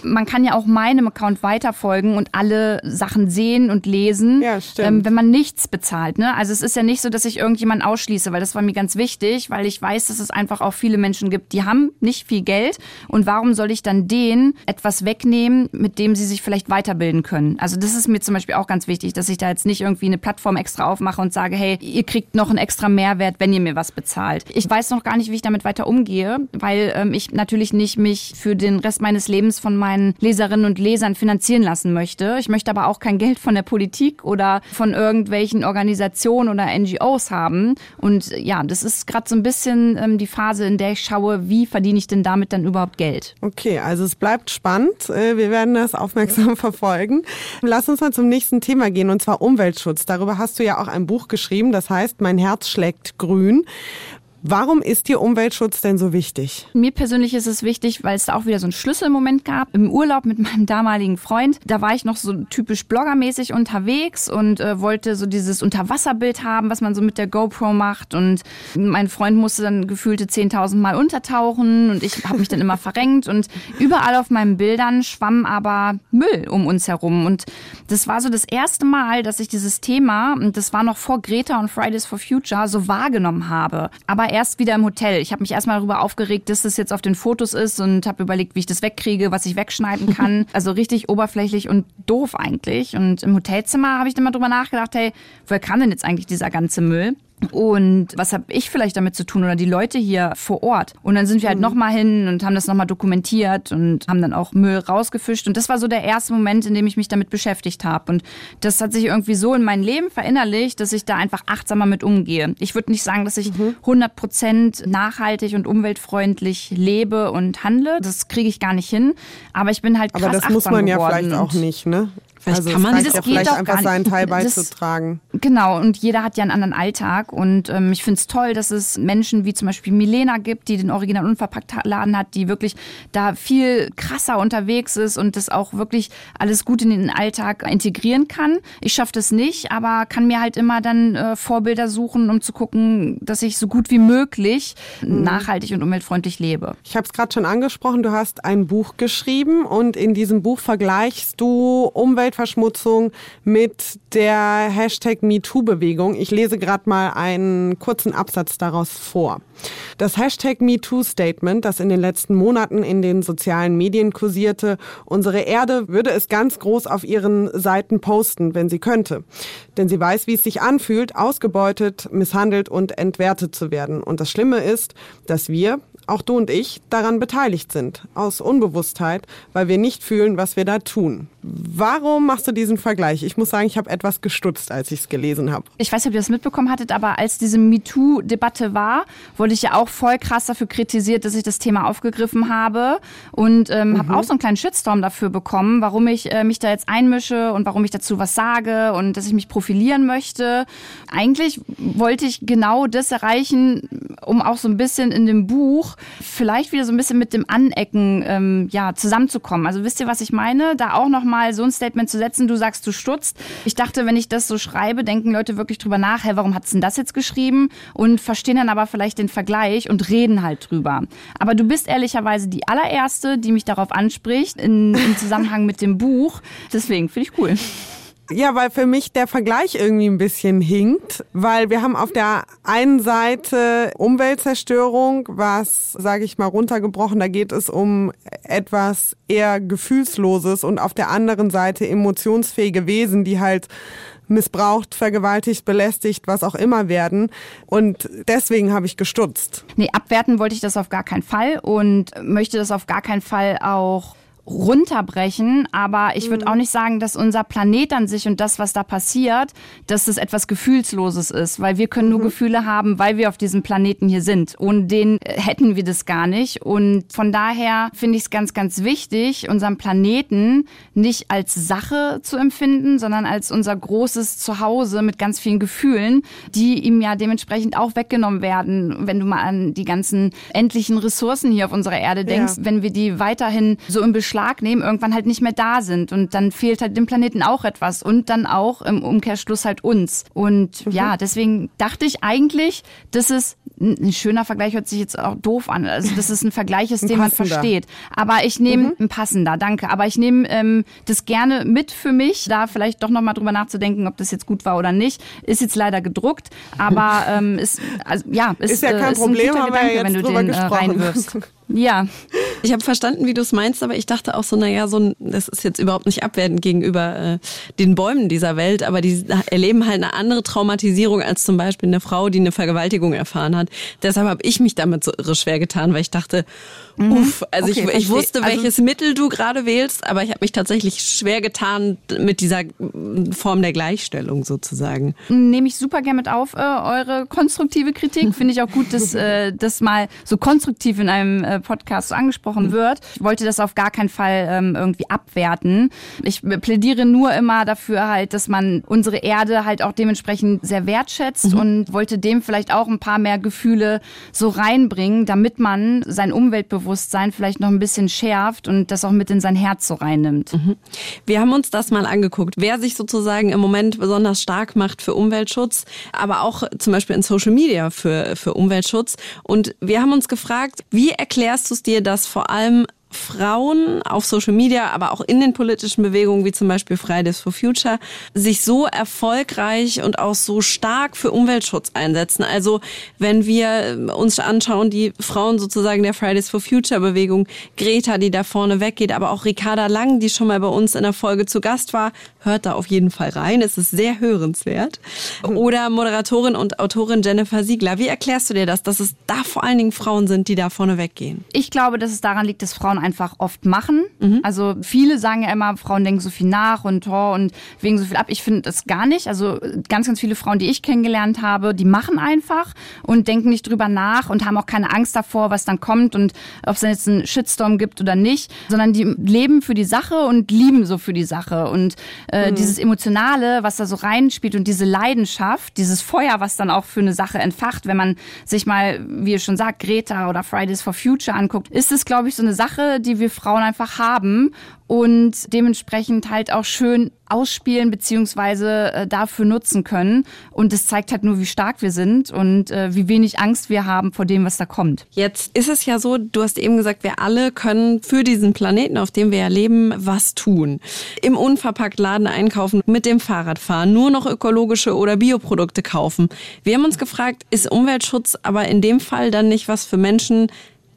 man kann ja auch meinem Account weiterfolgen und alle Sachen sehen und lesen, ja, ähm, wenn man nichts bezahlt. Ne? Also es ist ja nicht so, dass ich irgendjemanden ausschließe, weil das war mir ganz wichtig wichtig, weil ich weiß, dass es einfach auch viele Menschen gibt, die haben nicht viel Geld. Und warum soll ich dann denen etwas wegnehmen, mit dem sie sich vielleicht weiterbilden können? Also das ist mir zum Beispiel auch ganz wichtig, dass ich da jetzt nicht irgendwie eine Plattform extra aufmache und sage, hey, ihr kriegt noch einen extra Mehrwert, wenn ihr mir was bezahlt. Ich weiß noch gar nicht, wie ich damit weiter umgehe, weil ähm, ich natürlich nicht mich für den Rest meines Lebens von meinen Leserinnen und Lesern finanzieren lassen möchte. Ich möchte aber auch kein Geld von der Politik oder von irgendwelchen Organisationen oder NGOs haben. Und ja, das ist gerade so ein bisschen ähm, die Phase, in der ich schaue, wie verdiene ich denn damit dann überhaupt Geld. Okay, also es bleibt spannend. Äh, wir werden das aufmerksam verfolgen. Lass uns mal zum nächsten Thema gehen, und zwar Umweltschutz. Darüber hast du ja auch ein Buch geschrieben, das heißt Mein Herz schlägt grün. Warum ist dir Umweltschutz denn so wichtig? Mir persönlich ist es wichtig, weil es da auch wieder so einen Schlüsselmoment gab. Im Urlaub mit meinem damaligen Freund, da war ich noch so typisch bloggermäßig unterwegs und äh, wollte so dieses Unterwasserbild haben, was man so mit der GoPro macht. Und mein Freund musste dann gefühlte 10.000 Mal untertauchen und ich habe mich dann immer verrenkt. Und überall auf meinen Bildern schwamm aber Müll um uns herum. Und das war so das erste Mal, dass ich dieses Thema, und das war noch vor Greta und Fridays for Future, so wahrgenommen habe. Aber erst wieder im Hotel. Ich habe mich erstmal darüber aufgeregt, dass das jetzt auf den Fotos ist und habe überlegt, wie ich das wegkriege, was ich wegschneiden kann. also richtig oberflächlich und doof eigentlich. Und im Hotelzimmer habe ich dann mal drüber nachgedacht, hey, woher kam denn jetzt eigentlich dieser ganze Müll? Und was habe ich vielleicht damit zu tun oder die Leute hier vor Ort? Und dann sind wir halt mhm. nochmal hin und haben das nochmal dokumentiert und haben dann auch Müll rausgefischt. Und das war so der erste Moment, in dem ich mich damit beschäftigt habe. Und das hat sich irgendwie so in mein Leben verinnerlicht, dass ich da einfach achtsamer mit umgehe. Ich würde nicht sagen, dass ich mhm. 100 Prozent nachhaltig und umweltfreundlich lebe und handle. Das kriege ich gar nicht hin. Aber ich bin halt krass Aber das muss man ja vielleicht auch nicht, ne? Vielleicht also kann man das ja vielleicht einfach seinen Teil beizutragen. Das, genau, und jeder hat ja einen anderen Alltag. Und ähm, ich finde es toll, dass es Menschen wie zum Beispiel Milena gibt, die den Original Unverpackt Laden hat, die wirklich da viel krasser unterwegs ist und das auch wirklich alles gut in den Alltag integrieren kann. Ich schaffe das nicht, aber kann mir halt immer dann äh, Vorbilder suchen, um zu gucken, dass ich so gut wie möglich mhm. nachhaltig und umweltfreundlich lebe. Ich habe es gerade schon angesprochen, du hast ein Buch geschrieben und in diesem Buch vergleichst du Umwelt Umweltverschmutzung mit der Hashtag MeToo-Bewegung. Ich lese gerade mal einen kurzen Absatz daraus vor. Das Hashtag MeToo-Statement, das in den letzten Monaten in den sozialen Medien kursierte, unsere Erde würde es ganz groß auf ihren Seiten posten, wenn sie könnte. Denn sie weiß, wie es sich anfühlt, ausgebeutet, misshandelt und entwertet zu werden. Und das Schlimme ist, dass wir, auch du und ich, daran beteiligt sind. Aus Unbewusstheit, weil wir nicht fühlen, was wir da tun. Warum machst du diesen Vergleich? Ich muss sagen, ich habe etwas gestutzt, als ich es gelesen habe. Ich weiß nicht, ob ihr das mitbekommen hattet, aber als diese MeToo-Debatte war, wurde ich ja auch voll krass dafür kritisiert, dass ich das Thema aufgegriffen habe und ähm, mhm. habe auch so einen kleinen Shitstorm dafür bekommen, warum ich äh, mich da jetzt einmische und warum ich dazu was sage und dass ich mich profilieren möchte. Eigentlich wollte ich genau das erreichen, um auch so ein bisschen in dem Buch vielleicht wieder so ein bisschen mit dem Anecken ähm, ja, zusammenzukommen. Also wisst ihr, was ich meine? Da auch nochmal so ein Statement zu setzen, du sagst, du stutzt. Ich dachte, wenn ich das so schreibe, denken Leute wirklich drüber nach, hey, warum hat's denn das jetzt geschrieben? Und verstehen dann aber vielleicht den Vergleich und reden halt drüber. Aber du bist ehrlicherweise die allererste, die mich darauf anspricht, in, im Zusammenhang mit dem Buch. Deswegen finde ich cool. Ja, weil für mich der Vergleich irgendwie ein bisschen hinkt, weil wir haben auf der einen Seite Umweltzerstörung, was, sage ich mal, runtergebrochen, da geht es um etwas eher Gefühlsloses und auf der anderen Seite emotionsfähige Wesen, die halt missbraucht, vergewaltigt, belästigt, was auch immer werden. Und deswegen habe ich gestutzt. Nee, abwerten wollte ich das auf gar keinen Fall und möchte das auf gar keinen Fall auch runterbrechen, aber ich würde mhm. auch nicht sagen, dass unser Planet an sich und das, was da passiert, dass es etwas Gefühlsloses ist, weil wir können nur mhm. Gefühle haben, weil wir auf diesem Planeten hier sind. Ohne den hätten wir das gar nicht. Und von daher finde ich es ganz, ganz wichtig, unseren Planeten nicht als Sache zu empfinden, sondern als unser großes Zuhause mit ganz vielen Gefühlen, die ihm ja dementsprechend auch weggenommen werden, wenn du mal an die ganzen endlichen Ressourcen hier auf unserer Erde denkst, ja. wenn wir die weiterhin so im Beschluss Beschlag nehmen, irgendwann halt nicht mehr da sind. Und dann fehlt halt dem Planeten auch etwas und dann auch im Umkehrschluss halt uns. Und mhm. ja, deswegen dachte ich eigentlich, dass es ein schöner Vergleich hört sich jetzt auch doof an. Also dass es ein Vergleich ist, ein den man versteht. Aber ich nehme mhm. ein passender, danke. Aber ich nehme ähm, das gerne mit für mich, da vielleicht doch nochmal drüber nachzudenken, ob das jetzt gut war oder nicht. Ist jetzt leider gedruckt, aber ähm, ist also ja ist, ist ja kein äh, ist Problem, ein guter Gedanke, wenn du den äh, reinwirfst. Ja. Ich habe verstanden, wie du es meinst, aber ich dachte auch so, naja, so ein, das ist jetzt überhaupt nicht abwertend gegenüber äh, den Bäumen dieser Welt, aber die erleben halt eine andere Traumatisierung als zum Beispiel eine Frau, die eine Vergewaltigung erfahren hat. Deshalb habe ich mich damit so irre schwer getan, weil ich dachte, Mhm. Uff, also okay, ich, ich wusste, also welches also, Mittel du gerade wählst, aber ich habe mich tatsächlich schwer getan mit dieser Form der Gleichstellung sozusagen. Nehme ich super gerne mit auf, äh, eure konstruktive Kritik. Finde ich auch gut, dass äh, das mal so konstruktiv in einem äh, Podcast so angesprochen wird. Ich wollte das auf gar keinen Fall ähm, irgendwie abwerten. Ich plädiere nur immer dafür halt, dass man unsere Erde halt auch dementsprechend sehr wertschätzt mhm. und wollte dem vielleicht auch ein paar mehr Gefühle so reinbringen, damit man sein Umweltbewusstsein vielleicht noch ein bisschen schärft und das auch mit in sein Herz so reinnimmt. Mhm. Wir haben uns das mal angeguckt, wer sich sozusagen im Moment besonders stark macht für Umweltschutz, aber auch zum Beispiel in Social Media für, für Umweltschutz. Und wir haben uns gefragt, wie erklärst du es dir, dass vor allem Frauen auf Social Media, aber auch in den politischen Bewegungen wie zum Beispiel Fridays for Future sich so erfolgreich und auch so stark für Umweltschutz einsetzen. Also wenn wir uns anschauen, die Frauen sozusagen der Fridays for Future Bewegung, Greta, die da vorne weggeht, aber auch Ricarda Lang, die schon mal bei uns in der Folge zu Gast war, hört da auf jeden Fall rein. Es ist sehr hörenswert. Oder Moderatorin und Autorin Jennifer Siegler. Wie erklärst du dir das, dass es da vor allen Dingen Frauen sind, die da vorne weggehen? Ich glaube, dass es daran liegt, dass Frauen einfach oft machen. Mhm. Also viele sagen ja immer, Frauen denken so viel nach und, oh, und wegen so viel ab. Ich finde das gar nicht. Also ganz, ganz viele Frauen, die ich kennengelernt habe, die machen einfach und denken nicht drüber nach und haben auch keine Angst davor, was dann kommt und ob es dann jetzt einen Shitstorm gibt oder nicht, sondern die leben für die Sache und lieben so für die Sache. Und äh, mhm. dieses Emotionale, was da so reinspielt und diese Leidenschaft, dieses Feuer, was dann auch für eine Sache entfacht, wenn man sich mal, wie ihr schon sagt, Greta oder Fridays for Future anguckt, ist es, glaube ich, so eine Sache, Die wir Frauen einfach haben und dementsprechend halt auch schön ausspielen beziehungsweise äh, dafür nutzen können. Und das zeigt halt nur, wie stark wir sind und äh, wie wenig Angst wir haben vor dem, was da kommt. Jetzt ist es ja so, du hast eben gesagt, wir alle können für diesen Planeten, auf dem wir ja leben, was tun. Im Unverpacktladen einkaufen, mit dem Fahrrad fahren, nur noch ökologische oder Bioprodukte kaufen. Wir haben uns gefragt, ist Umweltschutz aber in dem Fall dann nicht was für Menschen,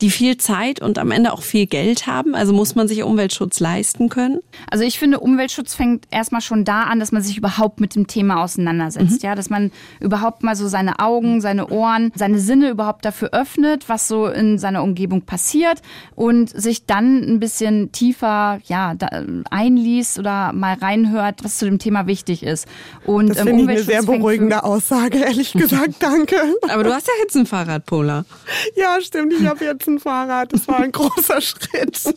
die viel Zeit und am Ende auch viel Geld haben? Also muss man sich Umweltschutz leisten können? Also ich finde, Umweltschutz fängt erstmal schon da an, dass man sich überhaupt mit dem Thema auseinandersetzt. Mhm. Ja, dass man überhaupt mal so seine Augen, seine Ohren, seine Sinne überhaupt dafür öffnet, was so in seiner Umgebung passiert und sich dann ein bisschen tiefer ja, einliest oder mal reinhört, was zu dem Thema wichtig ist. Und, das ähm, finde ich eine sehr beruhigende Aussage, ehrlich gesagt. Danke. Aber du hast ja jetzt ein Fahrrad, Pola. Ja, stimmt. Ich habe jetzt ein Fahrrad. Das war ein großer Schritt.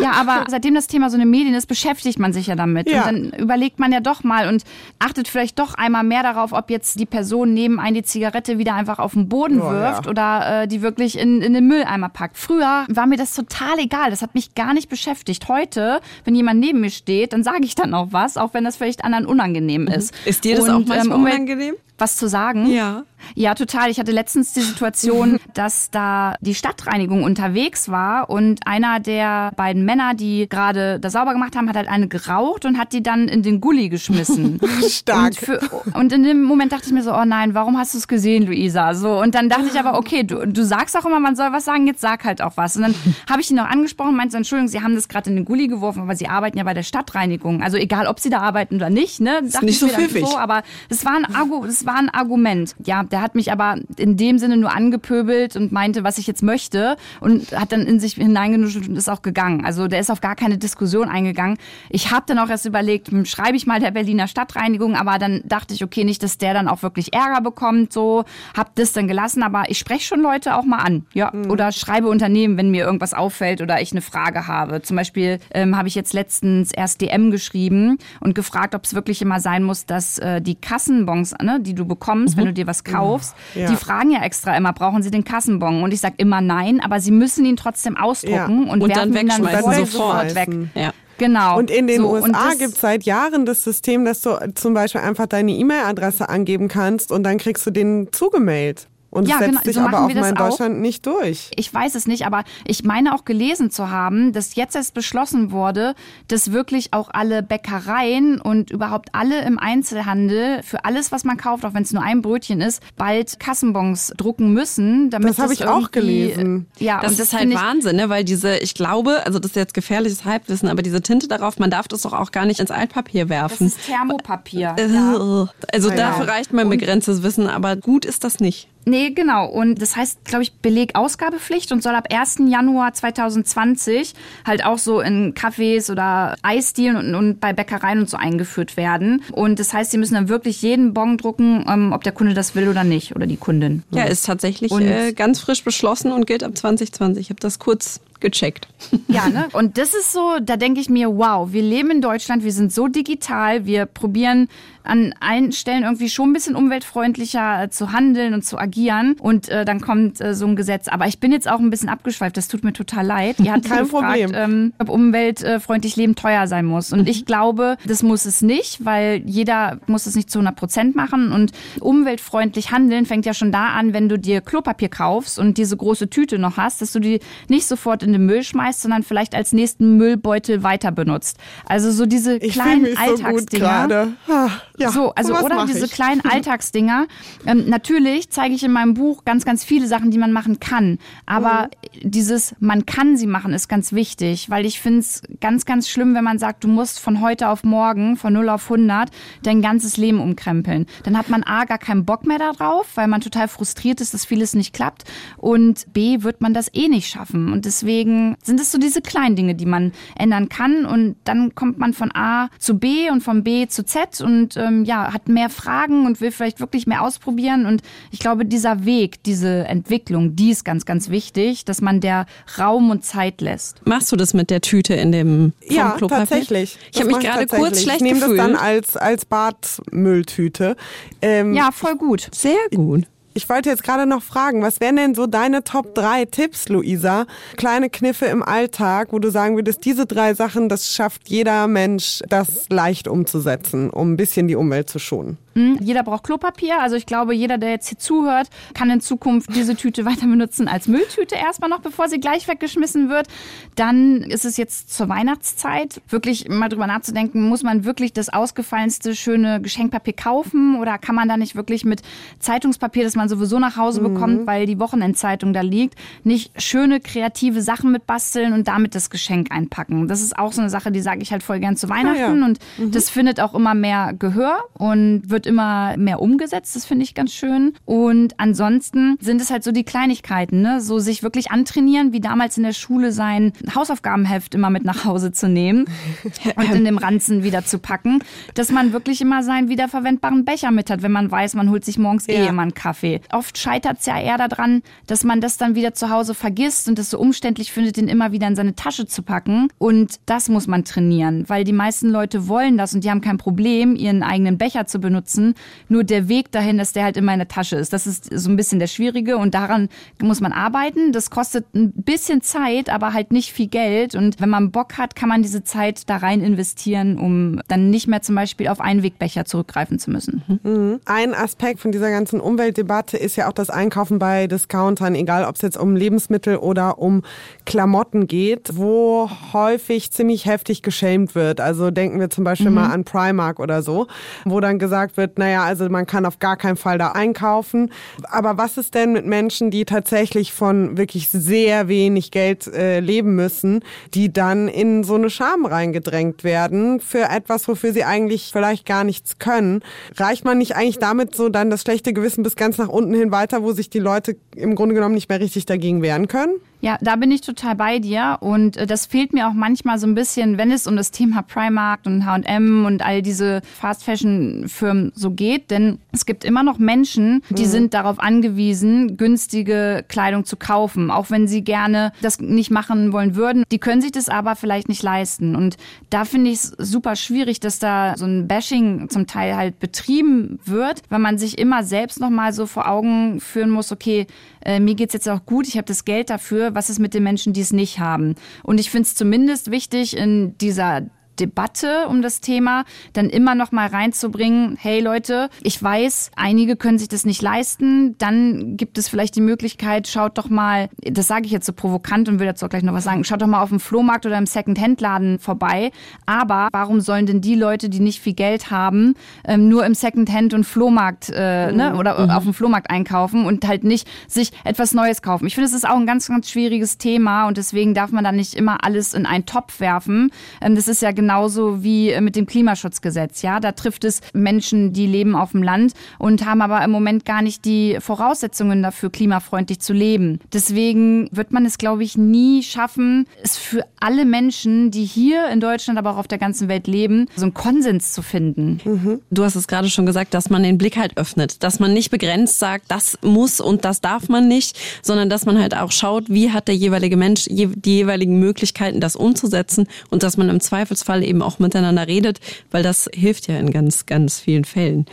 Ja, aber seitdem das Thema so eine Medien ist, beschäftigt man sich ja damit. Ja. Und dann überlegt man ja doch mal und achtet vielleicht doch einmal mehr darauf, ob jetzt die Person neben einen die Zigarette wieder einfach auf den Boden oh, wirft ja. oder äh, die wirklich in, in den Mülleimer packt. Früher war mir das total egal. Das hat mich gar nicht beschäftigt. Heute, wenn jemand neben mir steht, dann sage ich dann auch was, auch wenn das vielleicht anderen unangenehm mhm. ist. Ist dir das und, auch manchmal ähm, unangenehm? Was zu sagen? Ja. Ja, total. Ich hatte letztens die Situation, dass da die Stadtreinigung unterwegs war und einer der beiden Männer, die gerade das sauber gemacht haben, hat halt eine geraucht und hat die dann in den Gully geschmissen. Stark. Und, für, und, in dem Moment dachte ich mir so, oh nein, warum hast du es gesehen, Luisa? So und dann dachte ich aber, okay, du, du sagst auch immer, man soll was sagen, jetzt sag halt auch was. Und dann habe ich ihn noch angesprochen, meinte, Entschuldigung, Sie haben das gerade in den Gully geworfen, aber Sie arbeiten ja bei der Stadtreinigung. Also egal, ob Sie da arbeiten oder nicht, ne? Dachte nicht so pfiffig. So, aber es war ein, Argu das war ein Argument. Ja, der hat mich aber in dem Sinne nur angepöbelt und meinte, was ich jetzt möchte und hat dann in sich hineingenuschelt und ist auch gegangen. Also der ist auf gar keine Diskussion eingegangen. Ich habe dann auch erst überlegt, hm, schreibe ich mal der Berliner Stadtreinigung, aber dann dachte ich, okay, nicht, dass der dann auch wirklich Ärger bekommt, so, hab das dann gelassen, aber ich spreche schon Leute auch mal an, ja, mhm. oder schreibe Unternehmen, wenn mir irgendwas auffällt oder ich eine Frage habe. Zum Beispiel ähm, habe ich jetzt letztens erst DM geschrieben und gefragt, ob es wirklich immer sein muss, dass äh, die Kassenbons, ne, die du bekommst, mhm. wenn du dir was kaufst, ja. die fragen ja extra immer, brauchen sie den Kassenbon? Und ich sage immer nein, aber sie müssen ihn trotzdem ausdrucken ja. und, und dann wegschmeißen dann sofort weg. Ja. Genau. Und in den so, USA gibt es seit Jahren das System, dass du zum Beispiel einfach deine E-Mail-Adresse angeben kannst und dann kriegst du den zugemailt. Und ja, setzt genau, sich so aber auch mal in Deutschland auch. nicht durch. Ich weiß es nicht, aber ich meine auch gelesen zu haben, dass jetzt erst beschlossen wurde, dass wirklich auch alle Bäckereien und überhaupt alle im Einzelhandel für alles, was man kauft, auch wenn es nur ein Brötchen ist, bald Kassenbons drucken müssen. Damit das habe ich auch gelesen. Ja, das, und das ist halt Wahnsinn, ne? weil diese, ich glaube, also das ist jetzt gefährliches Halbwissen, aber diese Tinte darauf, man darf das doch auch gar nicht ins Altpapier werfen. Das ist Thermopapier. Äh, ja. Also ja. dafür reicht mein begrenztes Wissen, aber gut ist das nicht. Nee, genau. Und das heißt, glaube ich, Belegausgabepflicht und soll ab 1. Januar 2020 halt auch so in Cafés oder Eisdielen und, und bei Bäckereien und so eingeführt werden. Und das heißt, sie müssen dann wirklich jeden Bon drucken, ähm, ob der Kunde das will oder nicht oder die Kundin. Ja, ist tatsächlich äh, ganz frisch beschlossen und gilt ab 2020. Ich habe das kurz gecheckt. Ja, ne? Und das ist so, da denke ich mir, wow, wir leben in Deutschland, wir sind so digital, wir probieren an allen Stellen irgendwie schon ein bisschen umweltfreundlicher äh, zu handeln und zu agieren. Und äh, dann kommt äh, so ein Gesetz. Aber ich bin jetzt auch ein bisschen abgeschweift, das tut mir total leid. Ihr habt Kein gefragt, Problem. Ähm, ob umweltfreundlich Leben teuer sein muss. Und mhm. ich glaube, das muss es nicht, weil jeder muss es nicht zu 100 Prozent machen. Und umweltfreundlich handeln fängt ja schon da an, wenn du dir Klopapier kaufst und diese große Tüte noch hast, dass du die nicht sofort in den Müll schmeißt, sondern vielleicht als nächsten Müllbeutel weiter benutzt. Also so diese kleinen ich Alltagsdinger. So ja, so, also oder diese ich? kleinen Alltagsdinger. Ähm, natürlich zeige ich in meinem Buch ganz, ganz viele Sachen, die man machen kann. Aber mhm. dieses man kann sie machen ist ganz wichtig, weil ich finde es ganz, ganz schlimm, wenn man sagt, du musst von heute auf morgen, von 0 auf 100, dein ganzes Leben umkrempeln. Dann hat man A, gar keinen Bock mehr darauf, weil man total frustriert ist, dass vieles nicht klappt. Und B, wird man das eh nicht schaffen. Und deswegen sind es so diese kleinen Dinge, die man ändern kann. Und dann kommt man von A zu B und von B zu Z und äh, ähm, ja, hat mehr Fragen und will vielleicht wirklich mehr ausprobieren. Und ich glaube, dieser Weg, diese Entwicklung, die ist ganz, ganz wichtig, dass man der Raum und Zeit lässt. Machst du das mit der Tüte in dem Ja, tatsächlich. Ich habe mich gerade kurz schlecht gefühlt. Ich nehme das dann als, als Badmülltüte. Ähm, ja, voll gut. Sehr gut. Ich wollte jetzt gerade noch fragen, was wären denn so deine Top 3 Tipps, Luisa? Kleine Kniffe im Alltag, wo du sagen würdest, diese drei Sachen, das schafft jeder Mensch, das leicht umzusetzen, um ein bisschen die Umwelt zu schonen. Mhm. Jeder braucht Klopapier. Also ich glaube, jeder, der jetzt hier zuhört, kann in Zukunft diese Tüte weiter benutzen als Mülltüte erstmal noch, bevor sie gleich weggeschmissen wird. Dann ist es jetzt zur Weihnachtszeit, wirklich mal drüber nachzudenken, muss man wirklich das ausgefallenste schöne Geschenkpapier kaufen oder kann man da nicht wirklich mit Zeitungspapier, das man sowieso nach Hause mhm. bekommt, weil die Wochenendzeitung da liegt, nicht schöne kreative Sachen mit basteln und damit das Geschenk einpacken. Das ist auch so eine Sache, die sage ich halt voll gern zu Weihnachten ah, ja. und mhm. das findet auch immer mehr Gehör und wird immer mehr umgesetzt. Das finde ich ganz schön. Und ansonsten sind es halt so die Kleinigkeiten, ne? So sich wirklich antrainieren, wie damals in der Schule sein Hausaufgabenheft immer mit nach Hause zu nehmen und in dem Ranzen wieder zu packen, dass man wirklich immer seinen wiederverwendbaren Becher mit hat, wenn man weiß, man holt sich morgens ja. eh immer einen Kaffee. Oft scheitert es ja eher daran, dass man das dann wieder zu Hause vergisst und es so umständlich findet, den immer wieder in seine Tasche zu packen. Und das muss man trainieren, weil die meisten Leute wollen das und die haben kein Problem, ihren eigenen Becher zu benutzen nutzen. Nur der Weg dahin, dass der halt in meiner Tasche ist. Das ist so ein bisschen der Schwierige und daran muss man arbeiten. Das kostet ein bisschen Zeit, aber halt nicht viel Geld. Und wenn man Bock hat, kann man diese Zeit da rein investieren, um dann nicht mehr zum Beispiel auf Einwegbecher zurückgreifen zu müssen. Mhm. Ein Aspekt von dieser ganzen Umweltdebatte ist ja auch das Einkaufen bei Discountern, egal ob es jetzt um Lebensmittel oder um Klamotten geht, wo häufig ziemlich heftig geschämt wird. Also denken wir zum Beispiel mhm. mal an Primark oder so, wo dann gesagt wird, wird, naja, also man kann auf gar keinen Fall da einkaufen. Aber was ist denn mit Menschen, die tatsächlich von wirklich sehr wenig Geld äh, leben müssen, die dann in so eine Scham reingedrängt werden für etwas, wofür sie eigentlich vielleicht gar nichts können? Reicht man nicht eigentlich damit so dann das schlechte Gewissen bis ganz nach unten hin weiter, wo sich die Leute im Grunde genommen nicht mehr richtig dagegen wehren können? Ja, da bin ich total bei dir und äh, das fehlt mir auch manchmal so ein bisschen, wenn es um das Thema Primark und H&M und all diese Fast Fashion Firmen so geht, denn es gibt immer noch Menschen, die mhm. sind darauf angewiesen, günstige Kleidung zu kaufen, auch wenn sie gerne das nicht machen wollen würden. Die können sich das aber vielleicht nicht leisten und da finde ich es super schwierig, dass da so ein Bashing zum Teil halt betrieben wird, weil man sich immer selbst noch mal so vor Augen führen muss, okay, äh, mir geht's jetzt auch gut, ich habe das Geld dafür, was ist mit den Menschen, die es nicht haben? Und ich finde es zumindest wichtig in dieser Debatte um das Thema dann immer noch mal reinzubringen, hey Leute, ich weiß, einige können sich das nicht leisten, dann gibt es vielleicht die Möglichkeit, schaut doch mal, das sage ich jetzt so provokant und will dazu auch gleich noch was sagen, schaut doch mal auf dem Flohmarkt oder im Second-Hand-Laden vorbei, aber warum sollen denn die Leute, die nicht viel Geld haben, ähm, nur im Second-Hand und Flohmarkt äh, ne, mhm. oder mhm. auf dem Flohmarkt einkaufen und halt nicht sich etwas Neues kaufen? Ich finde, es ist auch ein ganz, ganz schwieriges Thema und deswegen darf man da nicht immer alles in einen Topf werfen. Ähm, das ist ja genau genauso wie äh, mit dem Klimaschutzgesetz. Ja, da trifft es Menschen, die leben auf dem Land und haben aber im Moment gar nicht die Voraussetzungen dafür, klimafreundlich zu leben. Deswegen wird man es, glaube ich, nie schaffen, es für alle Menschen, die hier in Deutschland, aber auch auf der ganzen Welt leben, so einen Konsens zu finden. Mhm. Du hast es gerade schon gesagt, dass man den Blick halt öffnet, dass man nicht begrenzt sagt, das muss und das darf man nicht, sondern dass man halt auch schaut, wie hat der jeweilige Mensch die jeweiligen Möglichkeiten, das umzusetzen und dass man im Zweifelsfall Fall eben auch miteinander redet, weil das hilft ja in ganz, ganz vielen Fällen.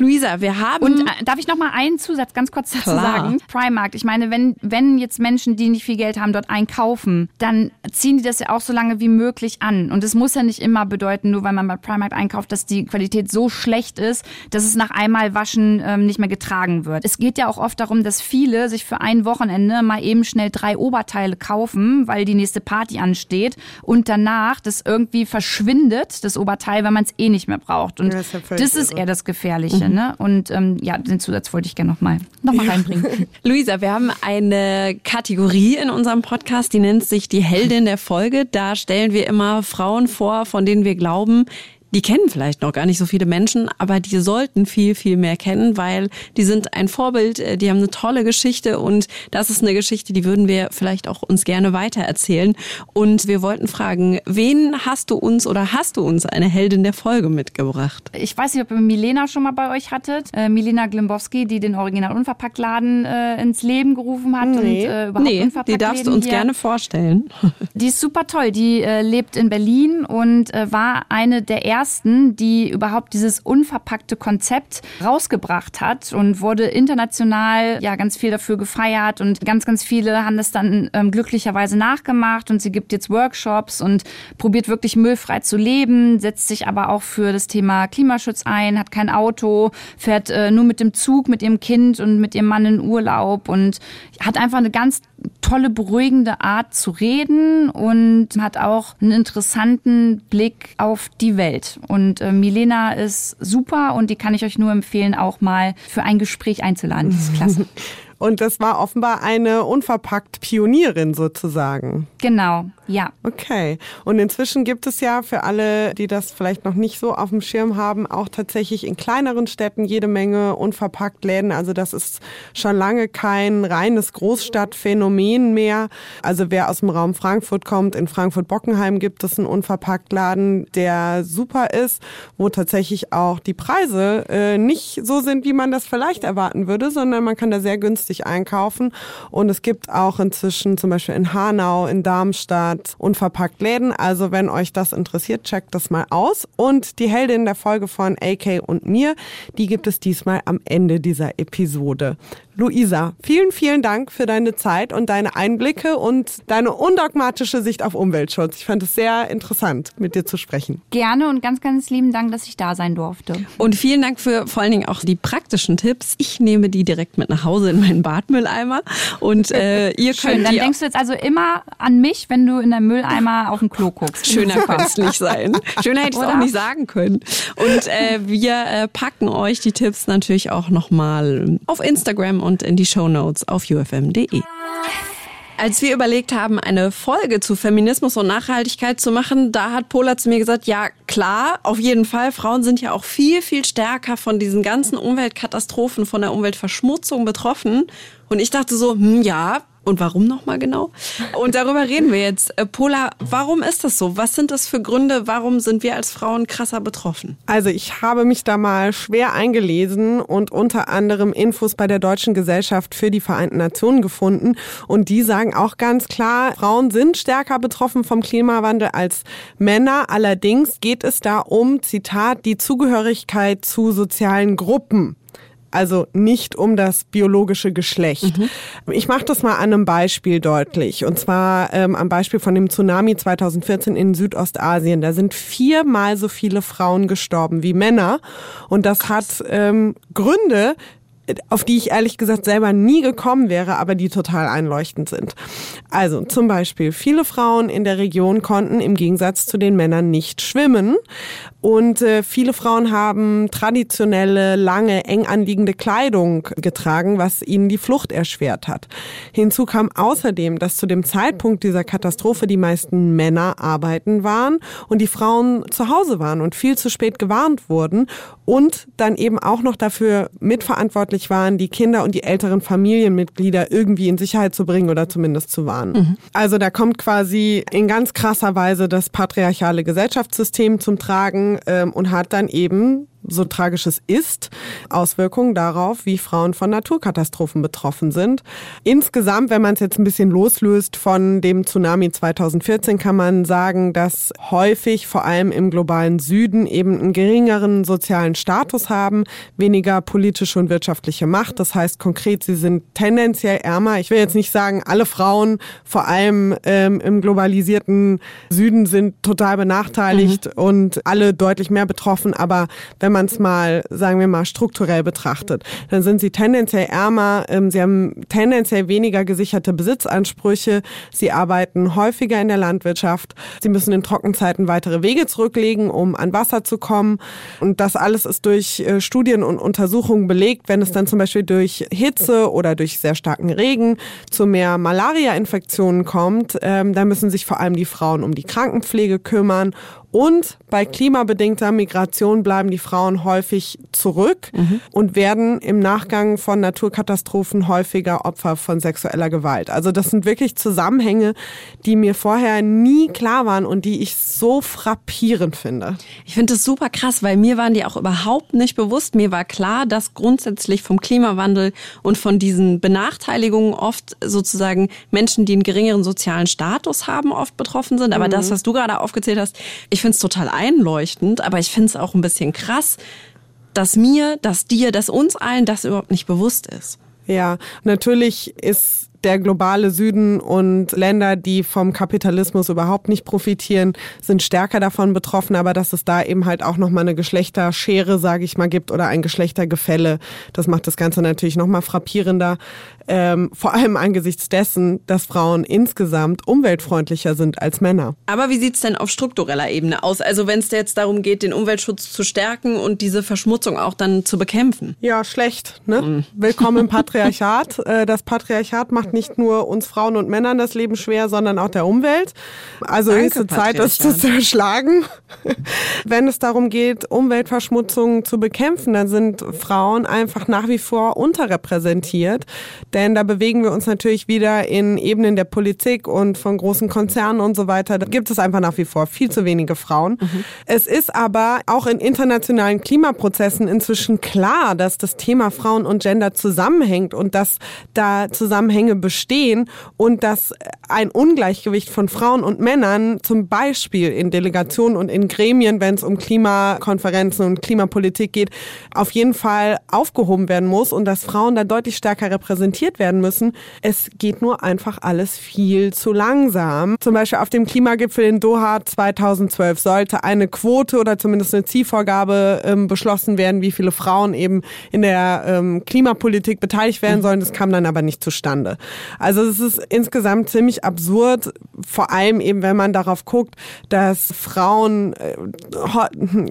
Luisa, wir haben. Und äh, darf ich noch mal einen Zusatz ganz kurz dazu Klar. sagen? Primark. Ich meine, wenn, wenn jetzt Menschen, die nicht viel Geld haben, dort einkaufen, dann ziehen die das ja auch so lange wie möglich an. Und es muss ja nicht immer bedeuten, nur weil man bei Primark einkauft, dass die Qualität so schlecht ist, dass es nach einmal Waschen ähm, nicht mehr getragen wird. Es geht ja auch oft darum, dass viele sich für ein Wochenende mal eben schnell drei Oberteile kaufen, weil die nächste Party ansteht und danach das irgendwie verschwindet, das Oberteil, weil man es eh nicht mehr braucht. Und ja, das ist, ja das ist eher das Gefährliche. Mhm. Ne? Und ähm, ja, den Zusatz wollte ich gerne nochmal noch mal reinbringen. Luisa, wir haben eine Kategorie in unserem Podcast, die nennt sich die Heldin der Folge. Da stellen wir immer Frauen vor, von denen wir glauben, die kennen vielleicht noch gar nicht so viele Menschen, aber die sollten viel, viel mehr kennen, weil die sind ein Vorbild, äh, die haben eine tolle Geschichte und das ist eine Geschichte, die würden wir vielleicht auch uns gerne weitererzählen. Und wir wollten fragen, wen hast du uns oder hast du uns eine Heldin der Folge mitgebracht? Ich weiß nicht, ob ihr Milena schon mal bei euch hattet. Äh, Milena Glimbowski, die den Original Unverpacktladen äh, ins Leben gerufen hat. Nee, und, äh, überhaupt nee die darfst du uns hier. gerne vorstellen. Die ist super toll. Die äh, lebt in Berlin und äh, war eine der ersten ersten, die überhaupt dieses unverpackte Konzept rausgebracht hat und wurde international ja ganz viel dafür gefeiert und ganz, ganz viele haben das dann ähm, glücklicherweise nachgemacht und sie gibt jetzt Workshops und probiert wirklich müllfrei zu leben, setzt sich aber auch für das Thema Klimaschutz ein, hat kein Auto, fährt äh, nur mit dem Zug mit ihrem Kind und mit ihrem Mann in Urlaub und hat einfach eine ganz tolle, beruhigende Art zu reden und hat auch einen interessanten Blick auf die Welt. Und äh, Milena ist super und die kann ich euch nur empfehlen, auch mal für ein Gespräch einzuladen. Das ist klasse. Und das war offenbar eine unverpackt Pionierin sozusagen. Genau, ja. Okay. Und inzwischen gibt es ja für alle, die das vielleicht noch nicht so auf dem Schirm haben, auch tatsächlich in kleineren Städten jede Menge unverpackt Läden. Also das ist schon lange kein reines Großstadtphänomen mehr. Also wer aus dem Raum Frankfurt kommt, in Frankfurt-Bockenheim gibt es einen unverpackt Laden, der super ist, wo tatsächlich auch die Preise äh, nicht so sind, wie man das vielleicht erwarten würde, sondern man kann da sehr günstig günstig einkaufen. Und es gibt auch inzwischen zum Beispiel in Hanau, in Darmstadt unverpackt Läden. Also wenn euch das interessiert, checkt das mal aus. Und die Heldin der Folge von AK und mir, die gibt es diesmal am Ende dieser Episode. Luisa, vielen, vielen Dank für deine Zeit und deine Einblicke und deine undogmatische Sicht auf Umweltschutz. Ich fand es sehr interessant, mit dir zu sprechen. Gerne und ganz, ganz lieben Dank, dass ich da sein durfte. Und vielen Dank für vor allen Dingen auch die praktischen Tipps. Ich nehme die direkt mit nach Hause in meinen Badmülleimer und äh, ihr könnt Schön, dann denkst du jetzt also immer an mich, wenn du in deinem Mülleimer auf den Klo guckst. Schöner könnte es nicht sein. Schöner hätte ich es auch nicht sagen können. Und äh, wir äh, packen euch die Tipps natürlich auch nochmal auf Instagram und in die Show Notes auf ufm.de. Als wir überlegt haben, eine Folge zu Feminismus und Nachhaltigkeit zu machen, da hat Pola zu mir gesagt, ja klar, auf jeden Fall, Frauen sind ja auch viel, viel stärker von diesen ganzen Umweltkatastrophen, von der Umweltverschmutzung betroffen. Und ich dachte so, hm, ja, und warum nochmal genau? Und darüber reden wir jetzt. Äh, Pola, warum ist das so? Was sind das für Gründe? Warum sind wir als Frauen krasser betroffen? Also ich habe mich da mal schwer eingelesen und unter anderem Infos bei der Deutschen Gesellschaft für die Vereinten Nationen gefunden. Und die sagen auch ganz klar, Frauen sind stärker betroffen vom Klimawandel als Männer. Allerdings geht es da um, Zitat, die Zugehörigkeit zu sozialen Gruppen also nicht um das biologische Geschlecht. Mhm. Ich mache das mal an einem Beispiel deutlich. Und zwar ähm, am Beispiel von dem Tsunami 2014 in Südostasien. Da sind viermal so viele Frauen gestorben wie Männer. Und das Krass. hat ähm, Gründe, auf die ich ehrlich gesagt selber nie gekommen wäre, aber die total einleuchtend sind. Also zum Beispiel, viele Frauen in der Region konnten im Gegensatz zu den Männern nicht schwimmen und äh, viele Frauen haben traditionelle, lange, eng anliegende Kleidung getragen, was ihnen die Flucht erschwert hat. Hinzu kam außerdem, dass zu dem Zeitpunkt dieser Katastrophe die meisten Männer arbeiten waren und die Frauen zu Hause waren und viel zu spät gewarnt wurden und dann eben auch noch dafür mitverantwortlich waren, die Kinder und die älteren Familienmitglieder irgendwie in Sicherheit zu bringen oder zumindest zu warnen. Mhm. Also da kommt quasi in ganz krasser Weise das patriarchale Gesellschaftssystem zum Tragen ähm, und hat dann eben so tragisch es ist, Auswirkungen darauf, wie Frauen von Naturkatastrophen betroffen sind. Insgesamt, wenn man es jetzt ein bisschen loslöst von dem Tsunami 2014, kann man sagen, dass häufig vor allem im globalen Süden eben einen geringeren sozialen Status haben, weniger politische und wirtschaftliche Macht. Das heißt konkret, sie sind tendenziell ärmer. Ich will jetzt nicht sagen, alle Frauen, vor allem ähm, im globalisierten Süden, sind total benachteiligt mhm. und alle deutlich mehr betroffen. Aber wenn wenn man es mal, sagen wir mal, strukturell betrachtet. Dann sind sie tendenziell ärmer, ähm, sie haben tendenziell weniger gesicherte Besitzansprüche, sie arbeiten häufiger in der Landwirtschaft, sie müssen in Trockenzeiten weitere Wege zurücklegen, um an Wasser zu kommen. Und das alles ist durch äh, Studien und Untersuchungen belegt, wenn es dann zum Beispiel durch Hitze oder durch sehr starken Regen zu mehr Malaria-Infektionen kommt, ähm, da müssen sich vor allem die Frauen um die Krankenpflege kümmern und bei klimabedingter Migration bleiben die Frauen häufig zurück mhm. und werden im Nachgang von Naturkatastrophen häufiger Opfer von sexueller Gewalt. Also das sind wirklich Zusammenhänge, die mir vorher nie klar waren und die ich so frappierend finde. Ich finde das super krass, weil mir waren die auch überhaupt nicht bewusst. Mir war klar, dass grundsätzlich vom Klimawandel und von diesen Benachteiligungen oft sozusagen Menschen, die einen geringeren sozialen Status haben, oft betroffen sind. Aber mhm. das, was du gerade aufgezählt hast, ich ich finde es total einleuchtend, aber ich finde es auch ein bisschen krass, dass mir, dass dir, dass uns allen das überhaupt nicht bewusst ist. Ja, natürlich ist der globale Süden und Länder, die vom Kapitalismus überhaupt nicht profitieren, sind stärker davon betroffen, aber dass es da eben halt auch nochmal eine Geschlechterschere, sage ich mal, gibt oder ein Geschlechtergefälle, das macht das Ganze natürlich nochmal frappierender. Ähm, vor allem angesichts dessen, dass Frauen insgesamt umweltfreundlicher sind als Männer. Aber wie sieht's denn auf struktureller Ebene aus? Also wenn es jetzt darum geht, den Umweltschutz zu stärken und diese Verschmutzung auch dann zu bekämpfen? Ja, schlecht. Ne? Mhm. Willkommen im Patriarchat. Äh, das Patriarchat macht nicht nur uns Frauen und Männern das Leben schwer, sondern auch der Umwelt. Also Danke, höchste Zeit, das zu zerschlagen. Wenn es darum geht, Umweltverschmutzung zu bekämpfen, dann sind Frauen einfach nach wie vor unterrepräsentiert. Denn da bewegen wir uns natürlich wieder in Ebenen der Politik und von großen Konzernen und so weiter. Da gibt es einfach nach wie vor viel zu wenige Frauen. Mhm. Es ist aber auch in internationalen Klimaprozessen inzwischen klar, dass das Thema Frauen und Gender zusammenhängt und dass da Zusammenhänge bestehen und dass ein Ungleichgewicht von Frauen und Männern zum Beispiel in Delegationen und in Gremien, wenn es um Klimakonferenzen und Klimapolitik geht, auf jeden Fall aufgehoben werden muss und dass Frauen da deutlich stärker repräsentiert werden müssen. Es geht nur einfach alles viel zu langsam. Zum Beispiel auf dem Klimagipfel in Doha 2012 sollte eine Quote oder zumindest eine Zielvorgabe ähm, beschlossen werden, wie viele Frauen eben in der ähm, Klimapolitik beteiligt werden sollen. Das kam dann aber nicht zustande. Also es ist insgesamt ziemlich absurd, vor allem eben, wenn man darauf guckt, dass Frauen, äh,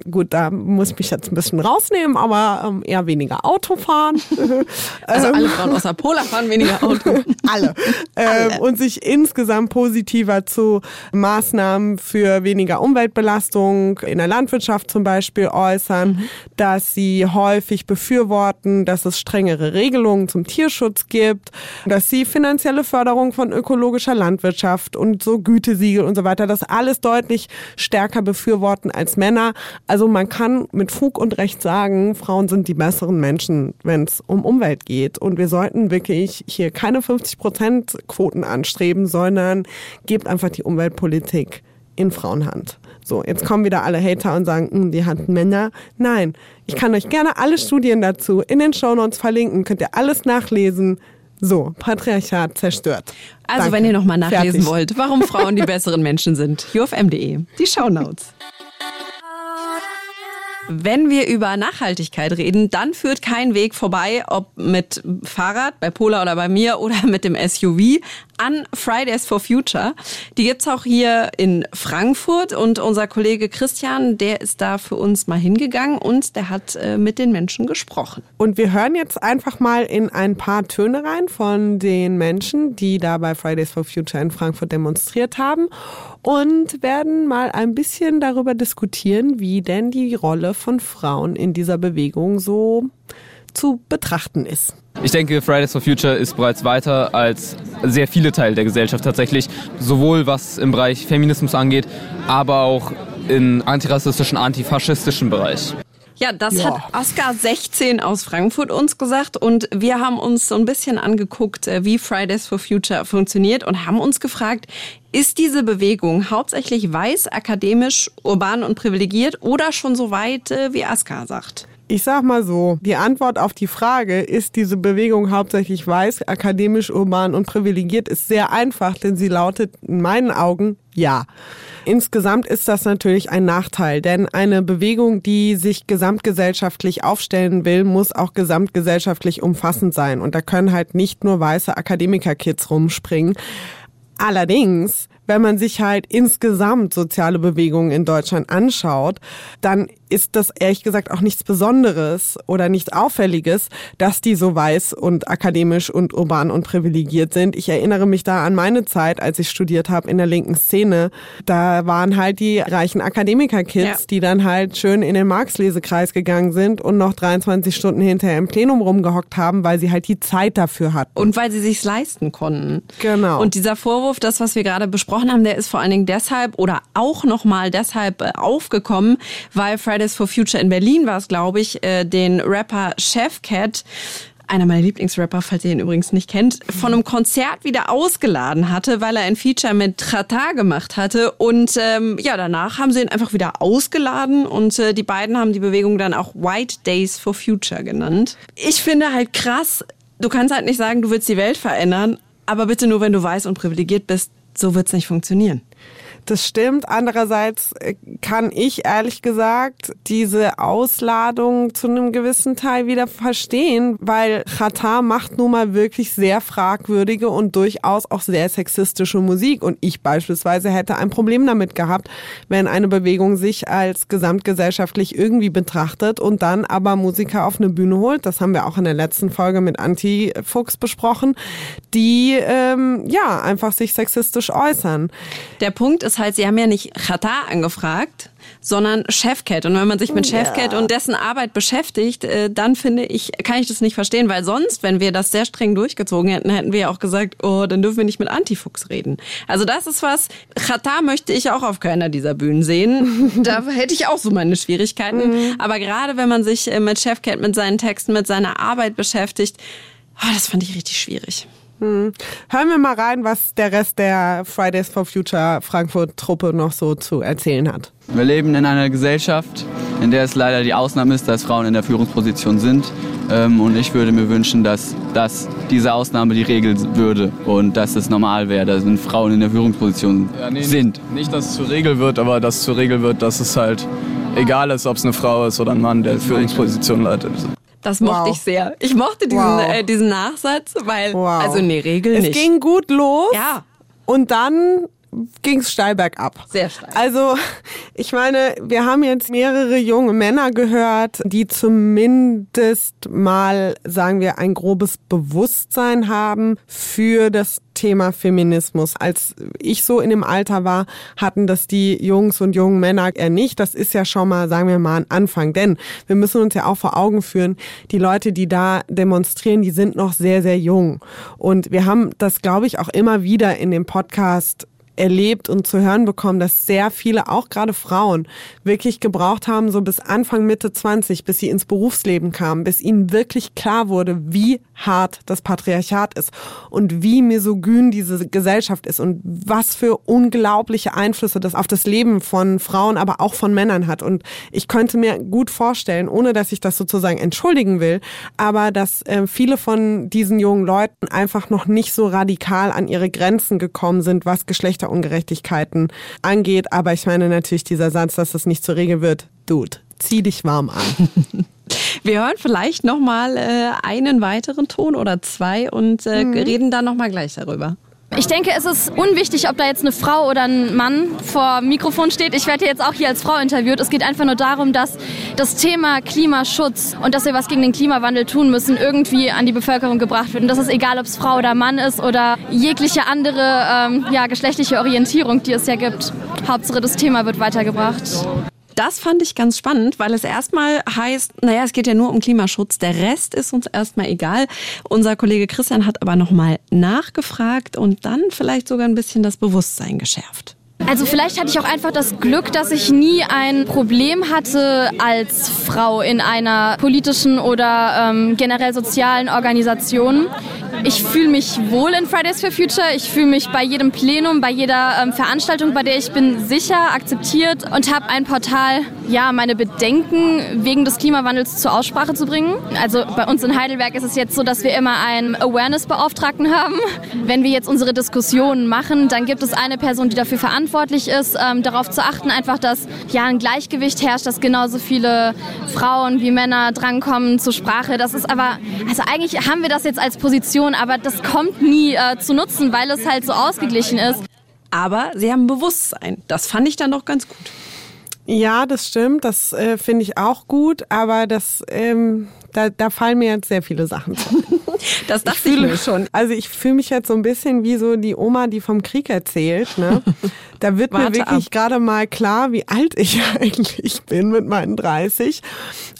gut, da muss ich mich jetzt ein bisschen rausnehmen, aber ähm, eher weniger Auto fahren. also alle Frauen außer Pola fahren weniger Auto. alle. Ähm, und sich insgesamt positiver zu Maßnahmen für weniger Umweltbelastung in der Landwirtschaft zum Beispiel äußern, mhm. dass sie häufig befürworten, dass es strengere Regelungen zum Tierschutz gibt, dass sie finanzielle Förderung von ökologischer Landwirtschaft und so Gütesiegel und so weiter, das alles deutlich stärker befürworten als Männer. Also man kann mit Fug und Recht sagen, Frauen sind die besseren Menschen, wenn es um Umwelt geht. Und wir sollten wirklich hier keine 50 Prozent Quoten anstreben, sondern gebt einfach die Umweltpolitik in Frauenhand. So, jetzt kommen wieder alle Hater und sagen, hm, die hatten Männer. Nein, ich kann euch gerne alle Studien dazu in den Shownotes verlinken, könnt ihr alles nachlesen. So, Patriarchat zerstört. Also, Danke. wenn ihr nochmal nachlesen Fertig. wollt, warum Frauen die besseren Menschen sind, ufm.de, die Shownotes. Wenn wir über Nachhaltigkeit reden, dann führt kein Weg vorbei, ob mit Fahrrad, bei Pola oder bei mir oder mit dem SUV an Fridays for Future. Die gibt's auch hier in Frankfurt und unser Kollege Christian, der ist da für uns mal hingegangen und der hat äh, mit den Menschen gesprochen. Und wir hören jetzt einfach mal in ein paar Töne rein von den Menschen, die da bei Fridays for Future in Frankfurt demonstriert haben und werden mal ein bisschen darüber diskutieren, wie denn die Rolle von Frauen in dieser Bewegung so zu betrachten ist. Ich denke, Fridays for Future ist bereits weiter als sehr viele Teile der Gesellschaft tatsächlich, sowohl was im Bereich Feminismus angeht, aber auch im antirassistischen, antifaschistischen Bereich. Ja, das ja. hat Oscar 16 aus Frankfurt uns gesagt und wir haben uns so ein bisschen angeguckt, äh, wie Fridays for Future funktioniert und haben uns gefragt, ist diese Bewegung hauptsächlich weiß, akademisch, urban und privilegiert oder schon so weit, äh, wie Aska sagt? Ich sag mal so, die Antwort auf die Frage, ist diese Bewegung hauptsächlich weiß, akademisch, urban und privilegiert, ist sehr einfach, denn sie lautet in meinen Augen ja. Insgesamt ist das natürlich ein Nachteil, denn eine Bewegung, die sich gesamtgesellschaftlich aufstellen will, muss auch gesamtgesellschaftlich umfassend sein. Und da können halt nicht nur weiße Akademiker-Kids rumspringen. Allerdings, wenn man sich halt insgesamt soziale Bewegungen in Deutschland anschaut, dann ist das ehrlich gesagt auch nichts Besonderes oder nichts Auffälliges, dass die so weiß und akademisch und urban und privilegiert sind. Ich erinnere mich da an meine Zeit, als ich studiert habe in der linken Szene. Da waren halt die reichen Akademiker-Kids, ja. die dann halt schön in den Marx-Lesekreis gegangen sind und noch 23 Stunden hinterher im Plenum rumgehockt haben, weil sie halt die Zeit dafür hatten. Und weil sie sich's leisten konnten. Genau. Und dieser Vorwurf, das, was wir gerade besprochen haben, der ist vor allen Dingen deshalb oder auch nochmal deshalb äh, aufgekommen, weil Fridays for Future in Berlin war es, glaube ich, äh, den Rapper Chef Cat einer meiner Lieblingsrapper, falls ihr ihn übrigens nicht kennt, von einem Konzert wieder ausgeladen hatte, weil er ein Feature mit Trata gemacht hatte. Und ähm, ja, danach haben sie ihn einfach wieder ausgeladen und äh, die beiden haben die Bewegung dann auch White Days for Future genannt. Ich finde halt krass, du kannst halt nicht sagen, du willst die Welt verändern, aber bitte nur, wenn du weiß und privilegiert bist. So wird's nicht funktionieren. Das stimmt. Andererseits äh, kann ich ehrlich gesagt diese Ausladung zu einem gewissen Teil wieder verstehen, weil Qatar macht nun mal wirklich sehr fragwürdige und durchaus auch sehr sexistische Musik. Und ich beispielsweise hätte ein Problem damit gehabt, wenn eine Bewegung sich als gesamtgesellschaftlich irgendwie betrachtet und dann aber Musiker auf eine Bühne holt. Das haben wir auch in der letzten Folge mit Anti-Fuchs besprochen, die ähm, ja einfach sich sexistisch äußern. Der Punkt ist halt, sie haben ja nicht Chata angefragt, sondern Chefcat. Und wenn man sich mit Chefcat ja. und dessen Arbeit beschäftigt, äh, dann finde ich, kann ich das nicht verstehen, weil sonst, wenn wir das sehr streng durchgezogen hätten, hätten wir auch gesagt, oh, dann dürfen wir nicht mit Antifuchs reden. Also das ist was, Chata möchte ich auch auf keiner dieser Bühnen sehen. da hätte ich auch so meine Schwierigkeiten. Mhm. Aber gerade wenn man sich äh, mit Chefcat, mit seinen Texten, mit seiner Arbeit beschäftigt, oh, das fand ich richtig schwierig. Hm. Hören wir mal rein, was der Rest der Fridays for Future Frankfurt-Truppe noch so zu erzählen hat. Wir leben in einer Gesellschaft, in der es leider die Ausnahme ist, dass Frauen in der Führungsposition sind. Ähm, und ich würde mir wünschen, dass, dass diese Ausnahme die Regel würde und dass es normal wäre, dass Frauen in der Führungsposition ja, nee, sind. Nicht, nicht, dass es zur Regel wird, aber dass es zur Regel wird, dass es halt egal ist, ob es eine Frau ist oder ein Mann, der Führungsposition leitet. Das mochte wow. ich sehr. Ich mochte diesen, wow. äh, diesen Nachsatz, weil, wow. also nee, Regel es nicht. Es ging gut los. Ja. Und dann ging es steil bergab. Sehr steil. Also, ich meine, wir haben jetzt mehrere junge Männer gehört, die zumindest mal, sagen wir, ein grobes Bewusstsein haben für das Thema Feminismus. Als ich so in dem Alter war, hatten das die Jungs und jungen Männer eher nicht. Das ist ja schon mal, sagen wir mal, ein Anfang. Denn wir müssen uns ja auch vor Augen führen, die Leute, die da demonstrieren, die sind noch sehr, sehr jung. Und wir haben das, glaube ich, auch immer wieder in dem Podcast erlebt und zu hören bekommen, dass sehr viele, auch gerade Frauen, wirklich gebraucht haben, so bis Anfang, Mitte 20, bis sie ins Berufsleben kamen, bis ihnen wirklich klar wurde, wie hart das Patriarchat ist und wie misogyn diese Gesellschaft ist und was für unglaubliche Einflüsse das auf das Leben von Frauen, aber auch von Männern hat. Und ich könnte mir gut vorstellen, ohne dass ich das sozusagen entschuldigen will, aber dass äh, viele von diesen jungen Leuten einfach noch nicht so radikal an ihre Grenzen gekommen sind, was Geschlechterungerechtigkeiten angeht. Aber ich meine natürlich dieser Satz, dass das nicht zur Regel wird. Dude, zieh dich warm an. Wir hören vielleicht noch mal äh, einen weiteren Ton oder zwei und äh, mhm. reden dann noch mal gleich darüber. Ich denke, es ist unwichtig, ob da jetzt eine Frau oder ein Mann vor Mikrofon steht. Ich werde jetzt auch hier als Frau interviewt. Es geht einfach nur darum, dass das Thema Klimaschutz und dass wir was gegen den Klimawandel tun müssen, irgendwie an die Bevölkerung gebracht wird. Und das ist egal, ob es Frau oder Mann ist oder jegliche andere ähm, ja, geschlechtliche Orientierung, die es ja gibt. Hauptsache, das Thema wird weitergebracht das fand ich ganz spannend, weil es erstmal heißt, naja, es geht ja nur um Klimaschutz, der Rest ist uns erstmal egal. Unser Kollege Christian hat aber nochmal nachgefragt und dann vielleicht sogar ein bisschen das Bewusstsein geschärft. Also vielleicht hatte ich auch einfach das Glück, dass ich nie ein Problem hatte als Frau in einer politischen oder ähm, generell sozialen Organisation. Ich fühle mich wohl in Fridays for Future. Ich fühle mich bei jedem Plenum, bei jeder ähm, Veranstaltung, bei der ich bin, sicher, akzeptiert und habe ein Portal, ja, meine Bedenken wegen des Klimawandels zur Aussprache zu bringen. Also bei uns in Heidelberg ist es jetzt so, dass wir immer einen Awareness-Beauftragten haben. Wenn wir jetzt unsere Diskussionen machen, dann gibt es eine Person, die dafür verantwortlich ist, ähm, darauf zu achten, einfach, dass ja ein Gleichgewicht herrscht, dass genauso viele Frauen wie Männer drankommen zur Sprache. Das ist aber, also eigentlich haben wir das jetzt als Position Situation, aber das kommt nie äh, zu nutzen, weil es halt so ausgeglichen ist. Aber sie haben Bewusstsein. Das fand ich dann doch ganz gut. Ja, das stimmt. Das äh, finde ich auch gut. Aber das, ähm, da, da fallen mir jetzt sehr viele Sachen zu. Das dachte ich, fühle, ich mir schon. Also ich fühle mich jetzt so ein bisschen wie so die Oma, die vom Krieg erzählt. Ne? Da wird mir wirklich gerade mal klar, wie alt ich eigentlich bin mit meinen 30.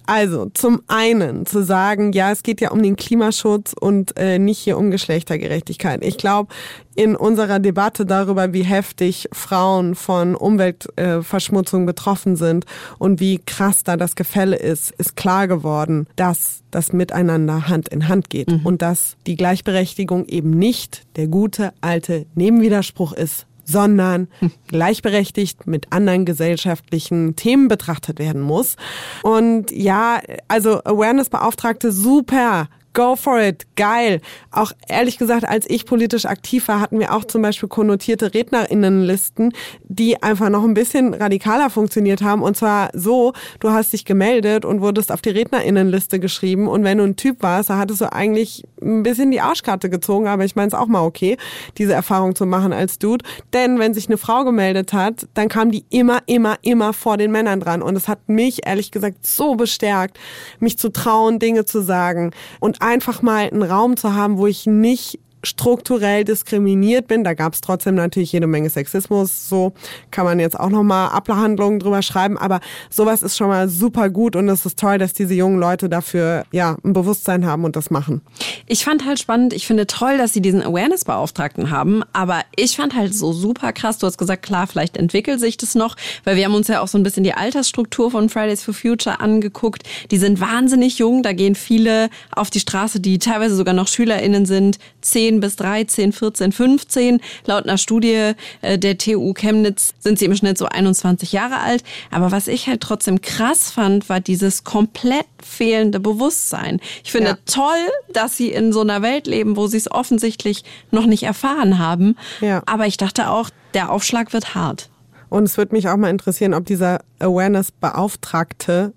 Also zum einen zu sagen, ja, es geht ja um den Klimaschutz und äh, nicht hier um Geschlechtergerechtigkeit. Ich glaube, in unserer Debatte darüber, wie heftig Frauen von Umweltverschmutzung äh, betroffen sind und wie krass da das Gefälle ist, ist klar geworden, dass dass das miteinander Hand in Hand geht mhm. und dass die Gleichberechtigung eben nicht der gute alte Nebenwiderspruch ist, sondern hm. gleichberechtigt mit anderen gesellschaftlichen Themen betrachtet werden muss. Und ja, also Awareness-Beauftragte super go for it, geil. Auch ehrlich gesagt, als ich politisch aktiv war, hatten wir auch zum Beispiel konnotierte Rednerinnenlisten, die einfach noch ein bisschen radikaler funktioniert haben. Und zwar so, du hast dich gemeldet und wurdest auf die Rednerinnenliste geschrieben. Und wenn du ein Typ warst, da hattest du eigentlich ein bisschen die Arschkarte gezogen. Aber ich meine es auch mal okay, diese Erfahrung zu machen als Dude. Denn wenn sich eine Frau gemeldet hat, dann kam die immer, immer, immer vor den Männern dran. Und es hat mich ehrlich gesagt so bestärkt, mich zu trauen, Dinge zu sagen. Und einfach mal einen Raum zu haben, wo ich nicht strukturell diskriminiert bin. Da gab es trotzdem natürlich jede Menge Sexismus. So kann man jetzt auch nochmal Abhandlungen drüber schreiben. Aber sowas ist schon mal super gut und es ist toll, dass diese jungen Leute dafür ja ein Bewusstsein haben und das machen. Ich fand halt spannend, ich finde toll, dass sie diesen Awareness-Beauftragten haben. Aber ich fand halt so super krass. Du hast gesagt, klar, vielleicht entwickelt sich das noch, weil wir haben uns ja auch so ein bisschen die Altersstruktur von Fridays for Future angeguckt. Die sind wahnsinnig jung. Da gehen viele auf die Straße, die teilweise sogar noch SchülerInnen sind. 10 10 bis 13, 14, 15. Laut einer Studie äh, der TU Chemnitz sind sie im Schnitt so 21 Jahre alt. Aber was ich halt trotzdem krass fand, war dieses komplett fehlende Bewusstsein. Ich finde ja. toll, dass sie in so einer Welt leben, wo sie es offensichtlich noch nicht erfahren haben. Ja. Aber ich dachte auch, der Aufschlag wird hart. Und es würde mich auch mal interessieren, ob dieser Awareness-Beauftragte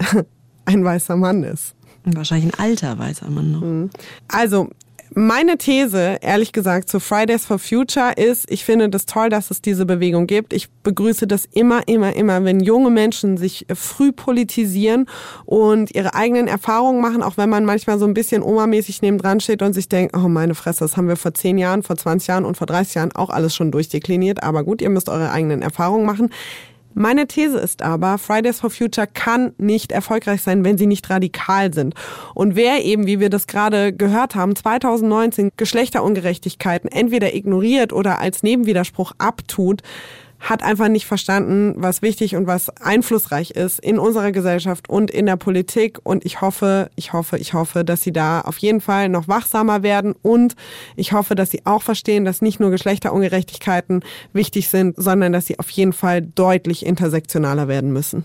ein weißer Mann ist. Wahrscheinlich ein alter weißer Mann noch. Mhm. Also, meine These, ehrlich gesagt, zu Fridays for Future ist, ich finde das toll, dass es diese Bewegung gibt. Ich begrüße das immer, immer, immer, wenn junge Menschen sich früh politisieren und ihre eigenen Erfahrungen machen, auch wenn man manchmal so ein bisschen omamäßig nebendran steht und sich denkt, oh meine Fresse, das haben wir vor 10 Jahren, vor 20 Jahren und vor 30 Jahren auch alles schon durchdekliniert. Aber gut, ihr müsst eure eigenen Erfahrungen machen. Meine These ist aber, Fridays for Future kann nicht erfolgreich sein, wenn sie nicht radikal sind. Und wer eben, wie wir das gerade gehört haben, 2019 Geschlechterungerechtigkeiten entweder ignoriert oder als Nebenwiderspruch abtut, hat einfach nicht verstanden, was wichtig und was einflussreich ist in unserer Gesellschaft und in der Politik. Und ich hoffe, ich hoffe, ich hoffe, dass sie da auf jeden Fall noch wachsamer werden. Und ich hoffe, dass sie auch verstehen, dass nicht nur Geschlechterungerechtigkeiten wichtig sind, sondern dass sie auf jeden Fall deutlich intersektionaler werden müssen.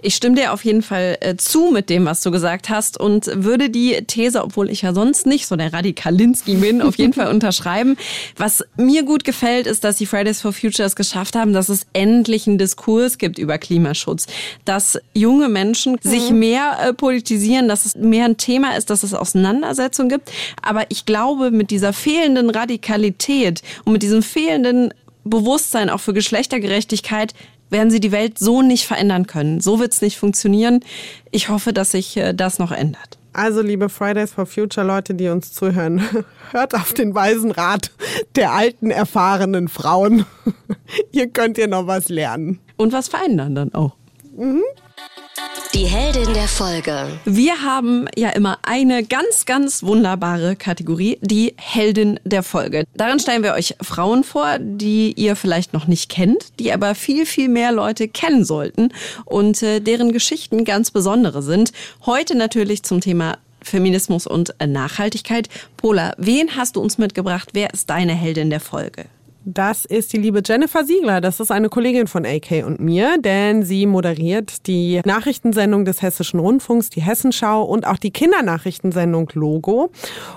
Ich stimme dir auf jeden Fall äh, zu mit dem, was du gesagt hast und würde die These, obwohl ich ja sonst nicht so der Radikalinski bin, auf jeden Fall unterschreiben. Was mir gut gefällt, ist, dass die Fridays for Future es geschafft haben, haben, dass es endlich einen Diskurs gibt über Klimaschutz, dass junge Menschen mhm. sich mehr äh, politisieren, dass es mehr ein Thema ist, dass es Auseinandersetzungen gibt. Aber ich glaube, mit dieser fehlenden Radikalität und mit diesem fehlenden Bewusstsein auch für Geschlechtergerechtigkeit werden sie die Welt so nicht verändern können. So wird es nicht funktionieren. Ich hoffe, dass sich äh, das noch ändert. Also, liebe Fridays for Future Leute, die uns zuhören, hört auf den weisen Rat der alten, erfahrenen Frauen. Hier könnt ihr noch was lernen. Und was verändern dann auch. Mhm. Die Heldin der Folge. Wir haben ja immer eine ganz, ganz wunderbare Kategorie, die Heldin der Folge. Darin stellen wir euch Frauen vor, die ihr vielleicht noch nicht kennt, die aber viel, viel mehr Leute kennen sollten und äh, deren Geschichten ganz besondere sind. Heute natürlich zum Thema Feminismus und Nachhaltigkeit. Pola, wen hast du uns mitgebracht? Wer ist deine Heldin der Folge? Das ist die liebe Jennifer Siegler. Das ist eine Kollegin von AK und mir, denn sie moderiert die Nachrichtensendung des Hessischen Rundfunks, die Hessenschau und auch die Kindernachrichtensendung Logo.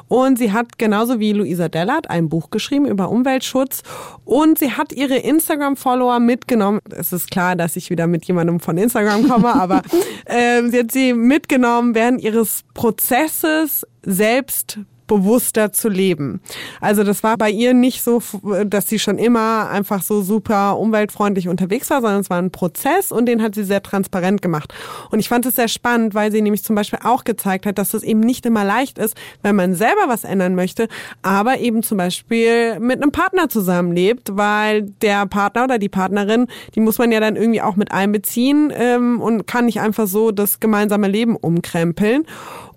Und sie hat genauso wie Luisa Dellert ein Buch geschrieben über Umweltschutz und sie hat ihre Instagram-Follower mitgenommen. Es ist klar, dass ich wieder mit jemandem von Instagram komme, aber äh, sie hat sie mitgenommen während ihres Prozesses selbst bewusster zu leben. Also das war bei ihr nicht so, dass sie schon immer einfach so super umweltfreundlich unterwegs war, sondern es war ein Prozess und den hat sie sehr transparent gemacht. Und ich fand es sehr spannend, weil sie nämlich zum Beispiel auch gezeigt hat, dass es eben nicht immer leicht ist, wenn man selber was ändern möchte, aber eben zum Beispiel mit einem Partner zusammenlebt, weil der Partner oder die Partnerin, die muss man ja dann irgendwie auch mit einbeziehen ähm, und kann nicht einfach so das gemeinsame Leben umkrempeln.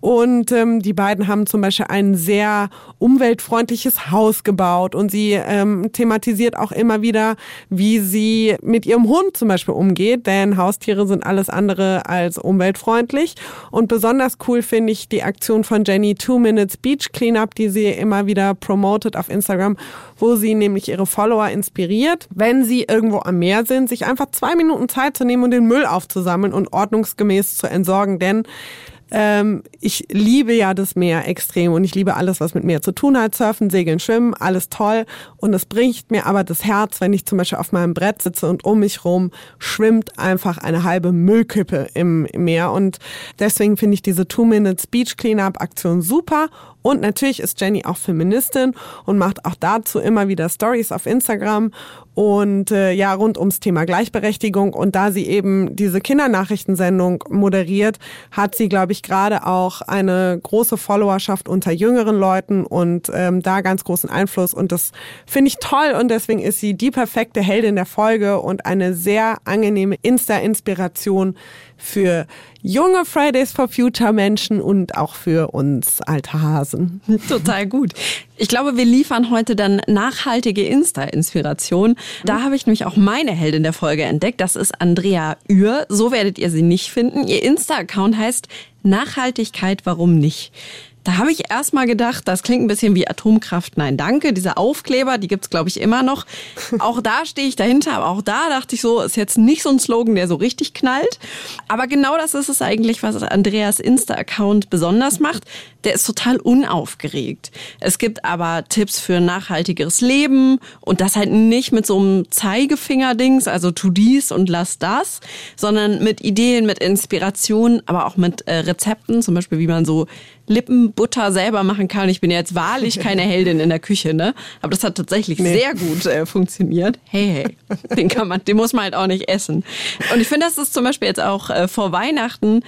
Und ähm, die beiden haben zum Beispiel ein sehr umweltfreundliches Haus gebaut. Und sie ähm, thematisiert auch immer wieder, wie sie mit ihrem Hund zum Beispiel umgeht, denn Haustiere sind alles andere als umweltfreundlich. Und besonders cool finde ich die Aktion von Jenny Two Minutes Beach Cleanup, die sie immer wieder promotet auf Instagram, wo sie nämlich ihre Follower inspiriert, wenn sie irgendwo am Meer sind, sich einfach zwei Minuten Zeit zu nehmen und den Müll aufzusammeln und ordnungsgemäß zu entsorgen, denn ähm, ich liebe ja das Meer extrem und ich liebe alles, was mit Meer zu tun hat. Surfen, Segeln, Schwimmen, alles toll. Und es bringt mir aber das Herz, wenn ich zum Beispiel auf meinem Brett sitze und um mich rum schwimmt einfach eine halbe Müllkippe im Meer. Und deswegen finde ich diese Two Minutes Beach Cleanup Aktion super. Und natürlich ist Jenny auch Feministin und macht auch dazu immer wieder Stories auf Instagram. Und äh, ja rund ums Thema Gleichberechtigung. Und da sie eben diese Kindernachrichtensendung moderiert, hat sie glaube ich gerade auch eine große Followerschaft unter jüngeren Leuten und ähm, da ganz großen Einfluss. Und das finde ich toll. Und deswegen ist sie die perfekte Heldin der Folge und eine sehr angenehme Insta-Inspiration für junge Fridays for Future Menschen und auch für uns alte Hasen. Total gut. Ich glaube, wir liefern heute dann nachhaltige Insta-Inspiration. Da habe ich nämlich auch meine Heldin der Folge entdeckt. Das ist Andrea Uhr. So werdet ihr sie nicht finden. Ihr Insta-Account heißt Nachhaltigkeit, warum nicht? Da habe ich erst mal gedacht, das klingt ein bisschen wie Atomkraft. Nein, danke. Diese Aufkleber, die gibt's glaube ich, immer noch. Auch da stehe ich dahinter, aber auch da dachte ich so, ist jetzt nicht so ein Slogan, der so richtig knallt. Aber genau das ist es eigentlich, was Andreas Insta-Account besonders macht. Der ist total unaufgeregt. Es gibt aber Tipps für nachhaltigeres Leben und das halt nicht mit so einem Zeigefinger-Dings, also tu dies und lass das, sondern mit Ideen, mit Inspiration, aber auch mit äh, Rezepten, zum Beispiel wie man so Lippenbutter selber machen kann. Ich bin jetzt wahrlich keine Heldin in der Küche, ne? Aber das hat tatsächlich nee. sehr gut äh, funktioniert. Hey, hey, den kann man, den muss man halt auch nicht essen. Und ich finde, das ist zum Beispiel jetzt auch äh, vor Weihnachten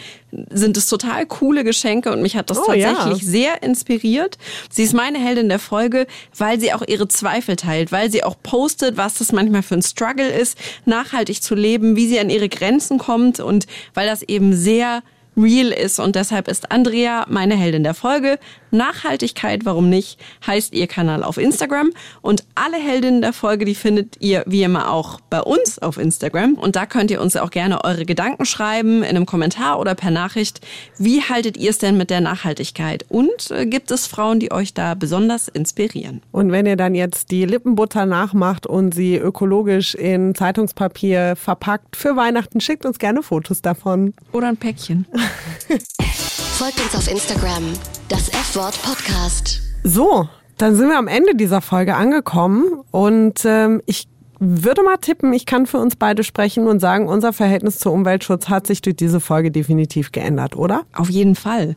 sind es total coole Geschenke und mich hat das oh, tatsächlich ja. sehr inspiriert. Sie ist meine Heldin der Folge, weil sie auch ihre Zweifel teilt, weil sie auch postet, was das manchmal für ein Struggle ist, nachhaltig zu leben, wie sie an ihre Grenzen kommt und weil das eben sehr real ist. Und deshalb ist Andrea meine Heldin der Folge. Nachhaltigkeit, warum nicht, heißt ihr Kanal auf Instagram. Und alle Heldinnen der Folge, die findet ihr wie immer auch bei uns auf Instagram. Und da könnt ihr uns auch gerne eure Gedanken schreiben in einem Kommentar oder per Nachricht. Wie haltet ihr es denn mit der Nachhaltigkeit? Und äh, gibt es Frauen, die euch da besonders inspirieren? Und wenn ihr dann jetzt die Lippenbutter nachmacht und sie ökologisch in Zeitungspapier verpackt für Weihnachten, schickt uns gerne Fotos davon. Oder ein Päckchen. Folgt uns auf Instagram, das F-Wort Podcast. So, dann sind wir am Ende dieser Folge angekommen und ähm, ich würde mal tippen, ich kann für uns beide sprechen und sagen, unser Verhältnis zu Umweltschutz hat sich durch diese Folge definitiv geändert, oder? Auf jeden Fall.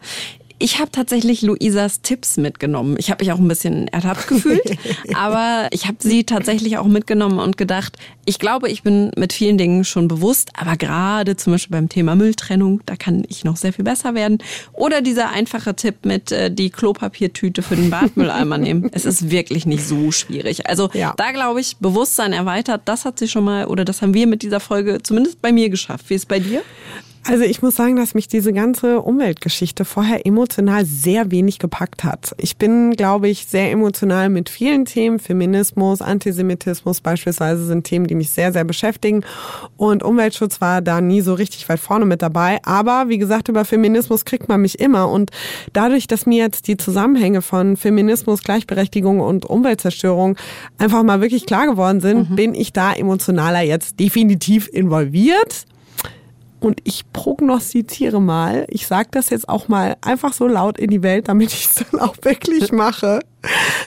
Ich habe tatsächlich Luisas Tipps mitgenommen. Ich habe mich auch ein bisschen ertappt gefühlt, aber ich habe sie tatsächlich auch mitgenommen und gedacht, ich glaube, ich bin mit vielen Dingen schon bewusst, aber gerade zum Beispiel beim Thema Mülltrennung, da kann ich noch sehr viel besser werden. Oder dieser einfache Tipp mit äh, die Klopapiertüte für den Badmülleimer nehmen. Es ist wirklich nicht so schwierig. Also ja. da glaube ich, Bewusstsein erweitert, das hat sie schon mal oder das haben wir mit dieser Folge zumindest bei mir geschafft. Wie ist es bei dir? Also ich muss sagen, dass mich diese ganze Umweltgeschichte vorher emotional sehr wenig gepackt hat. Ich bin, glaube ich, sehr emotional mit vielen Themen. Feminismus, Antisemitismus beispielsweise sind Themen, die mich sehr, sehr beschäftigen. Und Umweltschutz war da nie so richtig weit vorne mit dabei. Aber wie gesagt, über Feminismus kriegt man mich immer. Und dadurch, dass mir jetzt die Zusammenhänge von Feminismus, Gleichberechtigung und Umweltzerstörung einfach mal wirklich klar geworden sind, mhm. bin ich da emotionaler jetzt definitiv involviert. Und ich prognostiziere mal, ich sage das jetzt auch mal einfach so laut in die Welt, damit ich es dann auch wirklich mache,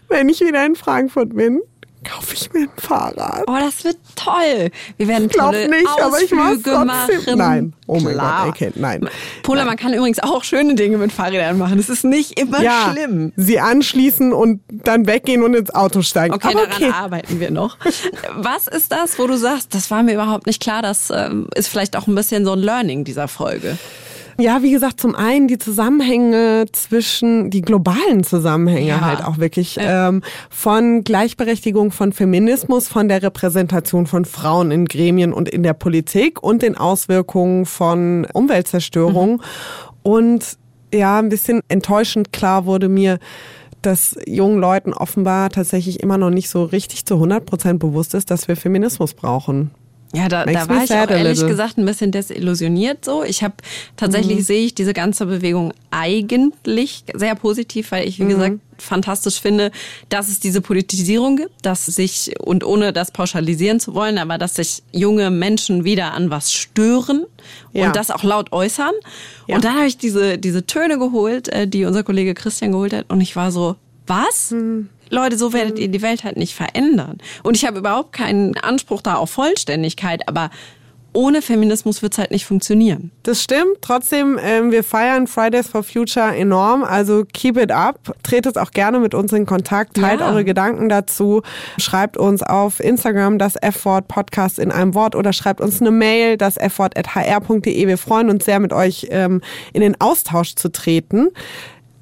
wenn ich wieder in Frankfurt bin kaufe ich mir ein Fahrrad. Oh, das wird toll. Wir werden tolle nicht, Ausflüge machen. Nein, oh mein Klar. Gott, okay, nein. Pola, nein. man kann übrigens auch schöne Dinge mit Fahrrädern machen. Das ist nicht immer ja, schlimm. Sie anschließen und dann weggehen und ins Auto steigen. Okay, Aber daran okay. arbeiten wir noch. Was ist das, wo du sagst, das war mir überhaupt nicht klar, das ähm, ist vielleicht auch ein bisschen so ein Learning dieser Folge? Ja, wie gesagt, zum einen die Zusammenhänge zwischen, die globalen Zusammenhänge ja. halt auch wirklich ähm, von Gleichberechtigung, von Feminismus, von der Repräsentation von Frauen in Gremien und in der Politik und den Auswirkungen von Umweltzerstörung. Mhm. Und ja, ein bisschen enttäuschend klar wurde mir, dass jungen Leuten offenbar tatsächlich immer noch nicht so richtig zu 100 Prozent bewusst ist, dass wir Feminismus brauchen. Ja, da, da war ich auch ehrlich gesagt ein bisschen desillusioniert so. Ich habe tatsächlich mhm. sehe ich diese ganze Bewegung eigentlich sehr positiv, weil ich, wie mhm. gesagt, fantastisch finde, dass es diese Politisierung gibt, dass sich, und ohne das pauschalisieren zu wollen, aber dass sich junge Menschen wieder an was stören ja. und das auch laut äußern. Ja. Und dann habe ich diese, diese Töne geholt, äh, die unser Kollege Christian geholt hat, und ich war so, was? Mhm. Leute, so werdet ihr die Welt halt nicht verändern. Und ich habe überhaupt keinen Anspruch da auf Vollständigkeit, aber ohne Feminismus wird es halt nicht funktionieren. Das stimmt. Trotzdem, ähm, wir feiern Fridays for Future enorm. Also keep it up. Tretet auch gerne mit uns in Kontakt. Teilt ja. eure Gedanken dazu. Schreibt uns auf Instagram das F-Wort Podcast in einem Wort oder schreibt uns eine Mail, das F-Wort.hr.de. Wir freuen uns sehr, mit euch ähm, in den Austausch zu treten.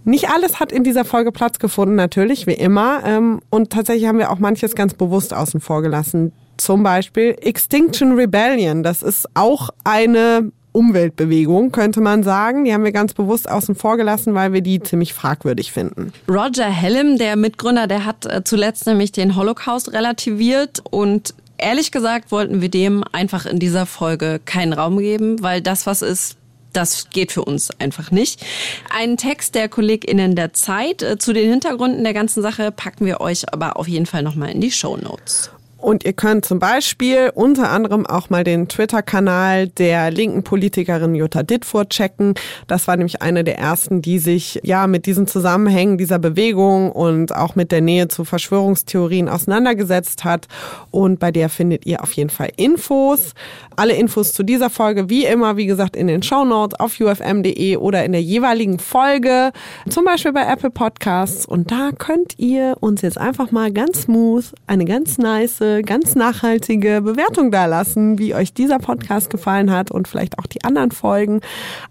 Nicht alles hat in dieser Folge Platz gefunden, natürlich, wie immer. Ähm, und tatsächlich haben wir auch manches ganz bewusst außen vor gelassen. Zum Beispiel Extinction Rebellion. Das ist auch eine Umweltbewegung, könnte man sagen. Die haben wir ganz bewusst außen vor gelassen, weil wir die ziemlich fragwürdig finden. Roger Helm, der Mitgründer, der hat äh, zuletzt nämlich den Holocaust relativiert und ehrlich gesagt wollten wir dem einfach in dieser Folge keinen Raum geben, weil das, was ist, das geht für uns einfach nicht. Einen Text der KollegInnen der Zeit äh, zu den Hintergründen der ganzen Sache packen wir euch aber auf jeden Fall nochmal in die Show Notes. Und ihr könnt zum Beispiel unter anderem auch mal den Twitter-Kanal der linken Politikerin Jutta Dittfurt checken. Das war nämlich eine der ersten, die sich ja mit diesen Zusammenhängen dieser Bewegung und auch mit der Nähe zu Verschwörungstheorien auseinandergesetzt hat. Und bei der findet ihr auf jeden Fall Infos. Alle Infos zu dieser Folge, wie immer, wie gesagt, in den Show Notes auf ufm.de oder in der jeweiligen Folge, zum Beispiel bei Apple Podcasts. Und da könnt ihr uns jetzt einfach mal ganz smooth eine ganz nice ganz nachhaltige Bewertung da lassen, wie euch dieser Podcast gefallen hat und vielleicht auch die anderen Folgen.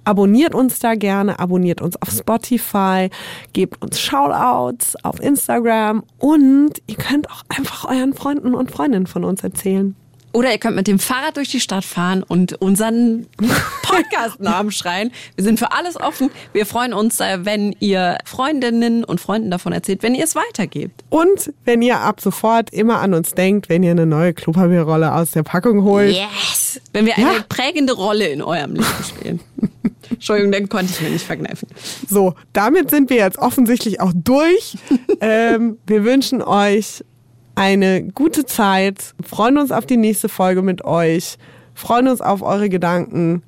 Abonniert uns da gerne, abonniert uns auf Spotify, gebt uns Shoutouts auf Instagram und ihr könnt auch einfach euren Freunden und Freundinnen von uns erzählen. Oder ihr könnt mit dem Fahrrad durch die Stadt fahren und unseren Podcast-Namen schreien. Wir sind für alles offen. Wir freuen uns, äh, wenn ihr Freundinnen und Freunden davon erzählt, wenn ihr es weitergebt. Und wenn ihr ab sofort immer an uns denkt, wenn ihr eine neue Klopapierrolle aus der Packung holt. Yes! Wenn wir eine ja. prägende Rolle in eurem Leben spielen. Entschuldigung, den konnte ich mir nicht verkneifen. So, damit sind wir jetzt offensichtlich auch durch. ähm, wir wünschen euch eine gute Zeit, freuen uns auf die nächste Folge mit euch, freuen uns auf eure Gedanken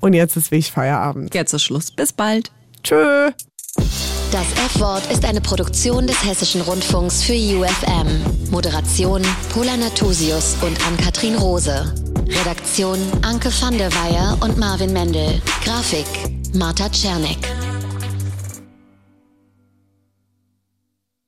und jetzt ist wirklich Feierabend. Jetzt ist Schluss. Bis bald. Tschö. Das F-Wort ist eine Produktion des Hessischen Rundfunks für UFM. Moderation Pola Natusius und Ann-Kathrin Rose. Redaktion Anke van der Weyer und Marvin Mendel. Grafik Marta Czernik.